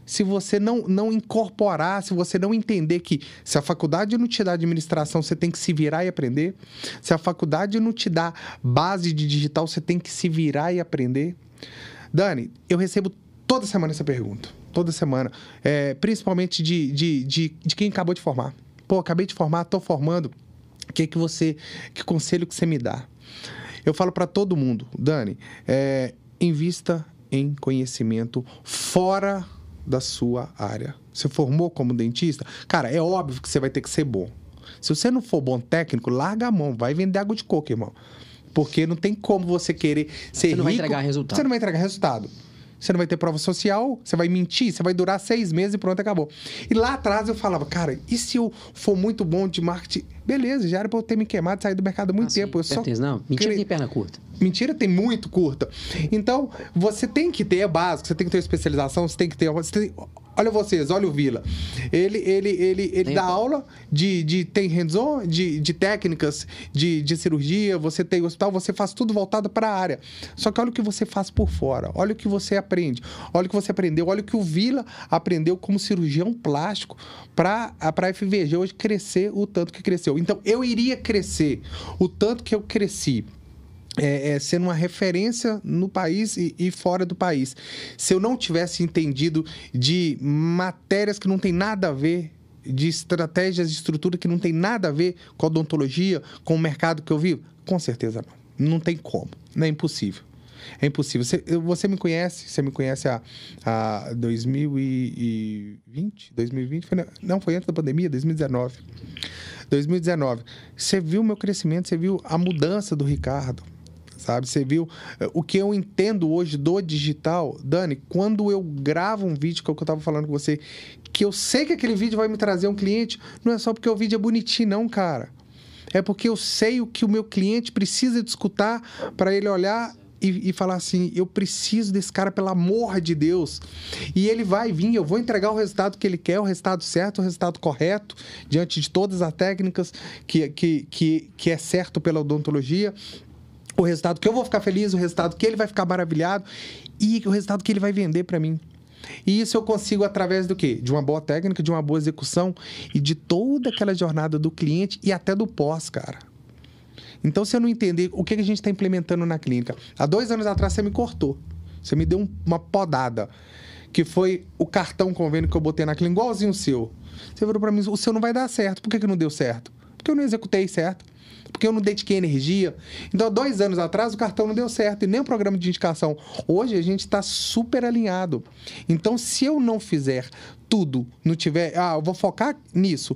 C: se você não, não incorporar, se você não entender que se a faculdade não te dá administração, você tem que se virar e aprender. Se a faculdade não te dá base de digital, você tem que se virar e aprender. Dani, eu recebo toda semana essa pergunta. Toda semana. É, principalmente de, de, de, de quem acabou de formar. Pô, acabei de formar, tô formando. O que que você. Que conselho que você me dá? Eu falo para todo mundo, Dani, é, invista em conhecimento fora da sua área. Você formou como dentista? Cara, é óbvio que você vai ter que ser bom. Se você não for bom técnico, larga a mão, vai vender água de coco, irmão. Porque não tem como você querer ser
B: Você não
C: rico,
B: vai entregar resultado.
C: Você não vai entregar resultado. Você não vai ter prova social, você vai mentir, você vai durar seis meses e pronto, acabou. E lá atrás eu falava, cara, e se eu for muito bom de marketing? Beleza, já era pra eu ter me queimado, sair do mercado há muito
B: Ah,
C: tempo. Eu
B: sim,
C: só
B: certeza. Não, mentira
C: cre-
B: tem perna curta.
C: Mentira tem muito curta. Então, você tem que ter, é básico, você tem que ter especialização, você tem que ter. Você tem- olha vocês, olha o Vila. Ele, ele, ele, ele
B: Tem-
C: dá aula de, de tem hands-on, de, de técnicas de, de cirurgia, você tem hospital, você faz tudo voltado para a área. Só que olha o que você faz por fora, olha o que você aprende, olha o que você aprendeu, olha o que o Vila aprendeu como cirurgião plástico para a FVG hoje crescer o tanto que cresceu. Então, eu iria crescer o tanto que eu cresci é, é, sendo uma referência no país e, e fora do país. Se eu não tivesse entendido de matérias que não tem nada a ver, de estratégias de estrutura que não tem nada a ver com a odontologia, com o mercado que eu vivo, com certeza não. Não tem como. Não é impossível. É impossível. Você, você me conhece, você me conhece há, há 2020? 2020? Foi, não, foi antes da pandemia, 2019. 2019. Você viu o meu crescimento, você viu a mudança do Ricardo. Sabe? Você viu eh, o que eu entendo hoje do digital. Dani, quando eu gravo um vídeo, que é o que eu estava falando com você, que eu sei que aquele vídeo vai me trazer um cliente, não é só porque o vídeo é bonitinho, não, cara. É porque eu sei o que o meu cliente precisa de escutar para ele olhar e, e falar assim: eu preciso desse cara, pelo amor de Deus. E ele vai vir, eu vou entregar o resultado que ele quer, o resultado certo, o resultado correto, diante de todas as técnicas que, que, que, que é certo pela odontologia. O resultado que eu vou ficar feliz, o resultado que ele vai ficar maravilhado e o resultado que ele vai vender para mim. E isso eu consigo através do quê? De uma boa técnica, de uma boa execução e de toda aquela jornada do cliente e até do pós, cara. Então, se eu não entender o que a gente está implementando na clínica. Há dois anos atrás, você me cortou. Você me deu um- uma podada. Que foi o cartão convênio que eu botei na clínica, igualzinho o seu. Você falou para mim, o seu não vai dar certo. Por que, que não deu certo? Porque eu não executei certo. Porque eu não dediquei energia. Então, há dois anos atrás, o cartão não deu certo. E nem o programa de indicação. Hoje, a gente está super alinhado. Então, se eu não fizer tudo, não tiver... Ah, eu vou focar nisso.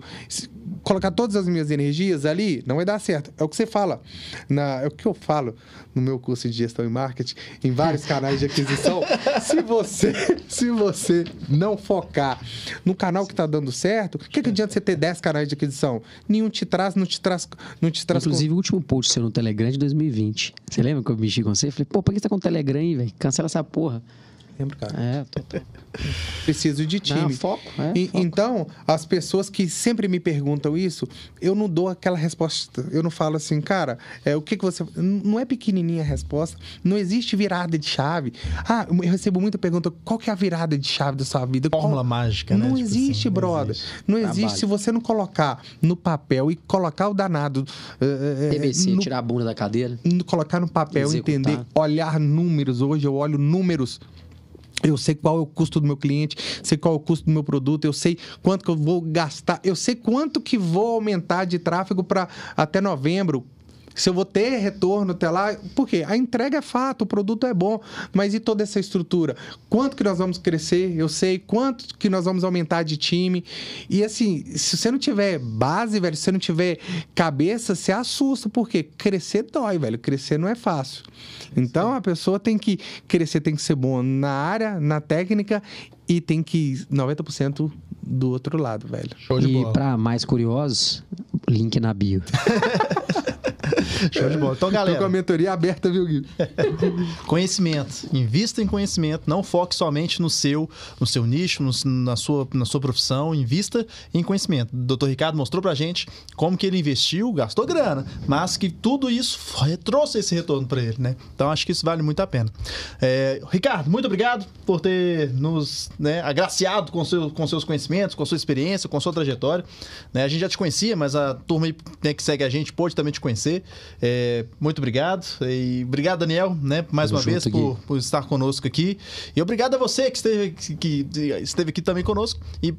C: Colocar todas as minhas energias ali, não vai dar certo. É o que você fala. Na, é o que eu falo no meu curso de gestão e marketing, em vários canais de aquisição. se você se você não focar no canal que está dando certo, o que, que adianta você ter 10 canais de aquisição? Nenhum te traz, não te traz, não te traz
B: Inclusive, o último post seu no Telegram é de 2020. Você lembra que eu mexi com você? Falei, pô, por que você tá com o Telegram aí, velho? Cancela essa porra.
C: Lembra, cara?
B: É, total.
C: Preciso de time.
B: Não, foco, é,
C: E-
B: foco.
C: Então, as pessoas que sempre me perguntam isso, eu não dou aquela resposta. Eu não falo assim, cara, é, o que, que você. Não é pequenininha a resposta. Não existe virada de chave. Ah, eu recebo muita pergunta: qual que é a virada de chave da sua vida? Qual-
A: Fórmula mágica, né?
C: Não
A: Tipo
C: existe,
A: assim, não
C: brother.
A: existe.
C: Não
B: Trabalho.
C: existe. Se você não colocar no papel e colocar o danado. eh, eh,
B: TBC,
C: no
B: tirar a bunda da cadeira.
C: colocar no papel,
B: Executar.
C: entender, olhar números. Hoje eu olho números. Eu sei qual é o custo do meu cliente, sei qual é o custo do meu produto, eu sei quanto que eu vou gastar, eu sei quanto que vou aumentar de tráfego para até novembro. Se eu vou ter retorno até lá, por quê? A entrega é fato, o produto é bom, mas e toda essa estrutura? Quanto que nós vamos crescer? Eu sei quanto que nós vamos aumentar de time. E assim, se você não tiver base, velho, se você não tiver cabeça, você assusta, porque crescer dói, velho. Crescer não é fácil. Então a pessoa tem que crescer, tem que ser bom na área, na técnica e tem que 90% do outro lado, velho.
A: Show de
B: e pra mais curiosos, link na bio.
A: Show de bola. Então,
C: Tô com a
A: galera,
C: mentoria aberta, viu, Gui?
A: conhecimento. Invista em conhecimento. Não foque somente no seu, no seu nicho, no- na, sua, na sua profissão. Invista em conhecimento. O doutor Ricardo mostrou pra gente como que ele investiu, gastou grana, mas que tudo isso foi- trouxe esse retorno pra ele, né? Então, acho que isso vale muito a pena. É, Ricardo, muito obrigado por ter nos né, agraciado com, seu, com seus conhecimentos, com sua experiência, com sua trajetória. né? A gente já te conhecia, mas a turma aí, né, que segue a gente pôde também te conhecer. É, muito obrigado. E obrigado, Daniel, né, mais uma vez, por, por estar conosco aqui. E obrigado a você que esteve, que esteve aqui também conosco. E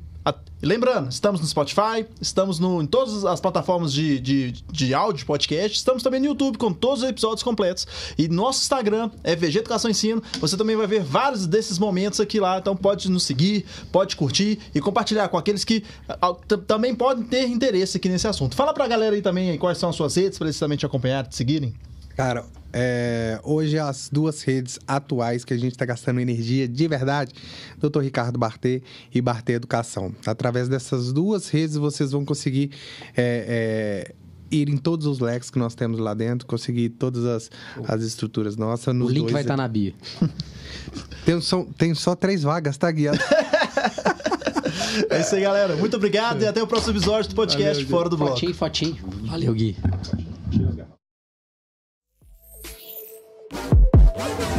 A: lembrando, estamos no Spotify, estamos no, em todas as plataformas de, de, de áudio, podcast, estamos também no YouTube com todos os episódios completos. E nosso Instagram é VG Educação Ensino. Você também vai ver vários desses momentos aqui lá. Então pode nos seguir, pode curtir e compartilhar com aqueles que ah, também podem ter interesse aqui nesse assunto. Fala pra galera aí também aí quais são as suas redes para eles também te acompanhar, te seguirem.
C: Cara, é, hoje as duas redes atuais que a gente está gastando energia de verdade, Dr. Ricardo Bartê e Bartê Educação. Através dessas duas redes vocês vão conseguir é, é, ir em todos os leques que nós temos lá dentro, conseguir todas as, as estruturas nossas.
B: O link
C: dois-
B: vai estar na bio.
C: Tem, só, tem só três vagas, tá, guiado?
A: É isso aí, galera. Muito obrigado e até o próximo episódio do podcast
C: Valeu,
A: Fora do Bloco.
B: Fotinho, fotinho. Valeu, Gui.
C: Woo!